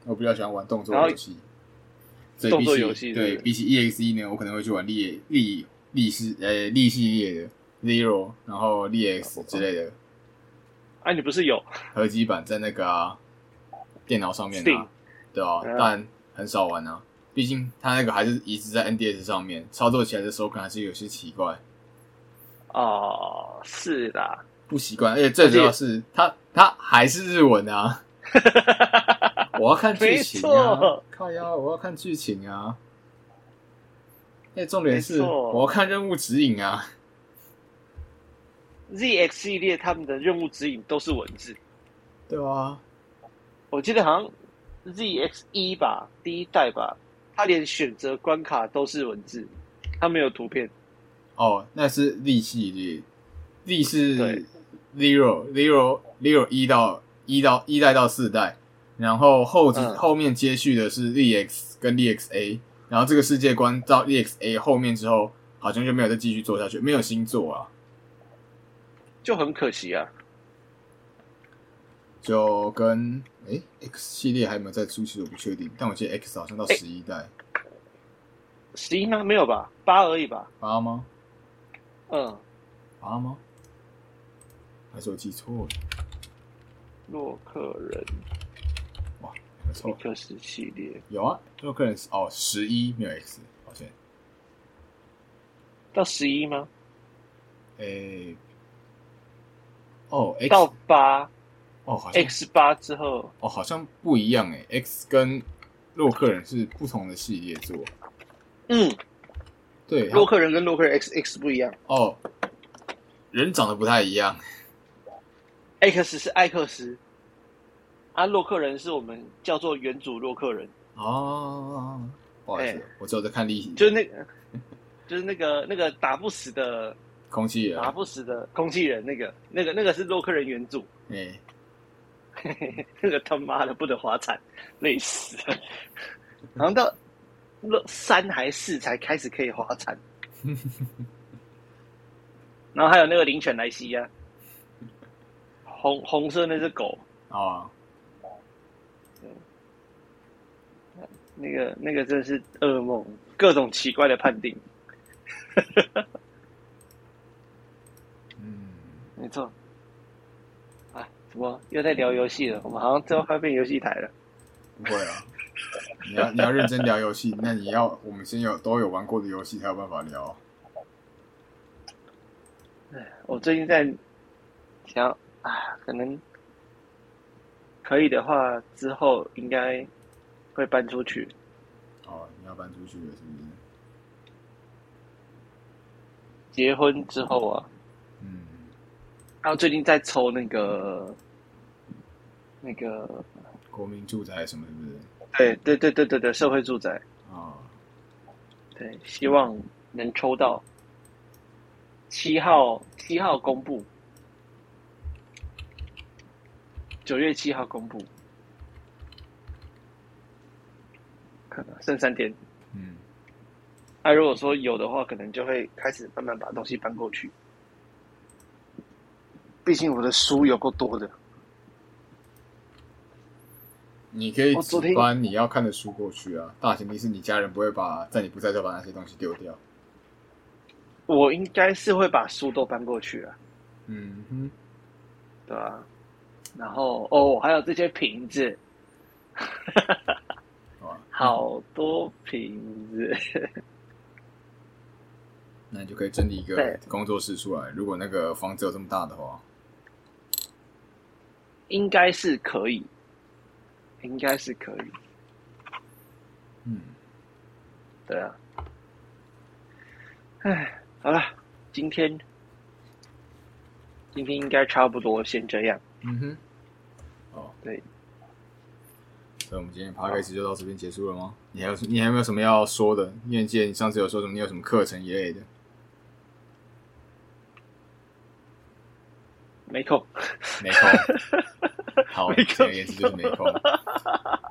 我比较喜欢玩动作游戏，所以动作比起游戏对对比起 EXE 呢，我可能会去玩力力力系呃力系列的 Zero，然后力 X 之类的啊，你不是有？合集版在那个、啊、电脑上面啊，对啊，嗯但很少玩啊。毕竟它那个还是移植在 NDS 上面，操作起来的手感还是有些奇怪，哦，是的，不习惯。而且最主要是它它还是日文啊，我要看剧情啊错，靠呀，我要看剧情啊。哎，重点是我要看任务指引啊。ZX 系列他们的任务指引都是文字，对啊，我记得好像 ZX 一吧，第一代吧，它连选择关卡都是文字，它没有图片。哦，那是力系列，力是 zero zero zero 一到一到一代到四代，然后后嗯。后面接续的是 ZX 跟 ZXA，然后这个世界观到 ZXA 后面之后，好像就没有再继续做下去，没有新作啊，就很可惜啊。就跟诶 X 系列还有没有再出，其实我不确定，但我记得 X 好像到诶十一代十一吗？没有吧，八而已吧。八吗？嗯，八吗？还是我记错了？洛克人哇，没错，克斯系列有啊，洛克人是哦十一没有 X，抱歉。到十一吗？诶、哦，X 到八哦，好像，X 八之后，哦，好像不一样诶 x 跟洛克人是不同的系列作，嗯，对，洛克人跟洛克人 X X 不一样哦，人长得不太一样，，X 是艾克斯，啊，洛克人是我们叫做原主洛克人，哦，不好意思，哎我只有在看例就是那个，就是那个那个打不死的空气人，打不死的空气人，那个那个那个是洛克人原著，哎、那个他妈的不得滑铲，累死了。好像到洛三还四才开始可以滑铲，然后还有那个灵犬莱西呀，红红色那只狗，啊，那个那个真的是噩梦，各种奇怪的判定，嗯，没错。啊，怎么又在聊游戏了？我们好像最后快变游戏台了。不会啊，你要你要认真聊游戏，那你要我们先有都有玩过的游戏才有办法聊，哎我最近在想啊，可能可以的话，之后应该会搬出去。哦，你要搬出去了是不是？结婚之后啊，嗯，然后最近在抽那个那个，国民住宅什么是不是？对对对对对对，社会住宅，啊，对，希望能抽到。七号七号公布，九月七号公布，可能剩三天。嗯，那、如果说有的话，可能就会开始慢慢把东西搬过去。毕竟我的书有够多的，你可以搬你要看的书过去啊，大前提是你家人不会把在你不在就把那些东西丢掉。我应该是会把书都搬过去啊，嗯哼，对啊、然后哦，还有这些瓶子。好多瓶子，那你就可以整理一个工作室出来。如果那个房子有这么大的话，应该是可以，应该是可以。嗯，对啊。唉，好了，今天今天应该差不多先这样。嗯哼，哦，对，所以我们今天 p c a 就到这边结束了吗？你还有你还有没有什么要说的？因为记得你上次有说什么，你有什么课程一类的。没空。没空。好，简而言之就是没空。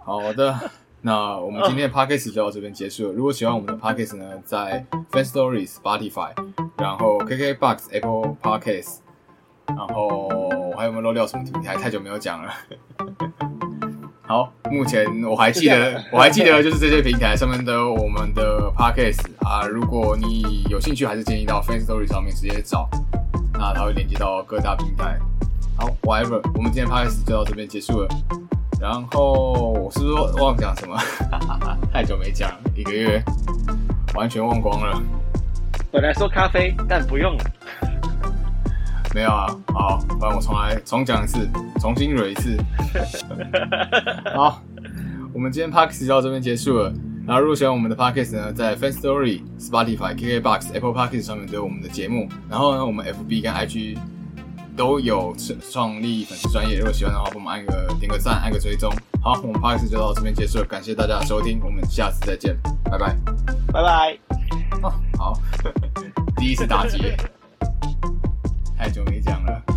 好的，那我们今天的 podcast 就到这边结束了。如果喜欢我们的 podcast 呢，在 Fan Story、Spotify，然后 KKBox、Apple Podcast，然后还有没有漏掉什么平台？太久没有讲了。好，目前我还记得，我还记得就是这些平台上面都有我们的 podcast 啊。如果你有兴趣，还是建议到 Fan Story 上面直接找，那它会连接到各大平台。好，whatever，我们今天 podcast 就到这边结束了。然后我是不是忘讲什么？太久没讲，一个月完全忘光了。本来说咖啡，但不用了。没有啊，好，不然我重来重讲一次，重新蕊一次。好，我们今天 podcast 就到这边结束了。然后如果喜欢我们的 podcast 呢，在 Fan Story、Spotify、KKBox、Apple Podcast 上面都有我们的节目。然后呢，我们 FB 跟 IG 都有创立粉丝专业，如果喜欢的话，帮我们按个点个赞，按个追踪。好，我们 podcast 就到这边结束了，感谢大家的收听，我们下次再见，拜拜。拜拜。哦，好，第一次打劫，太久没讲了。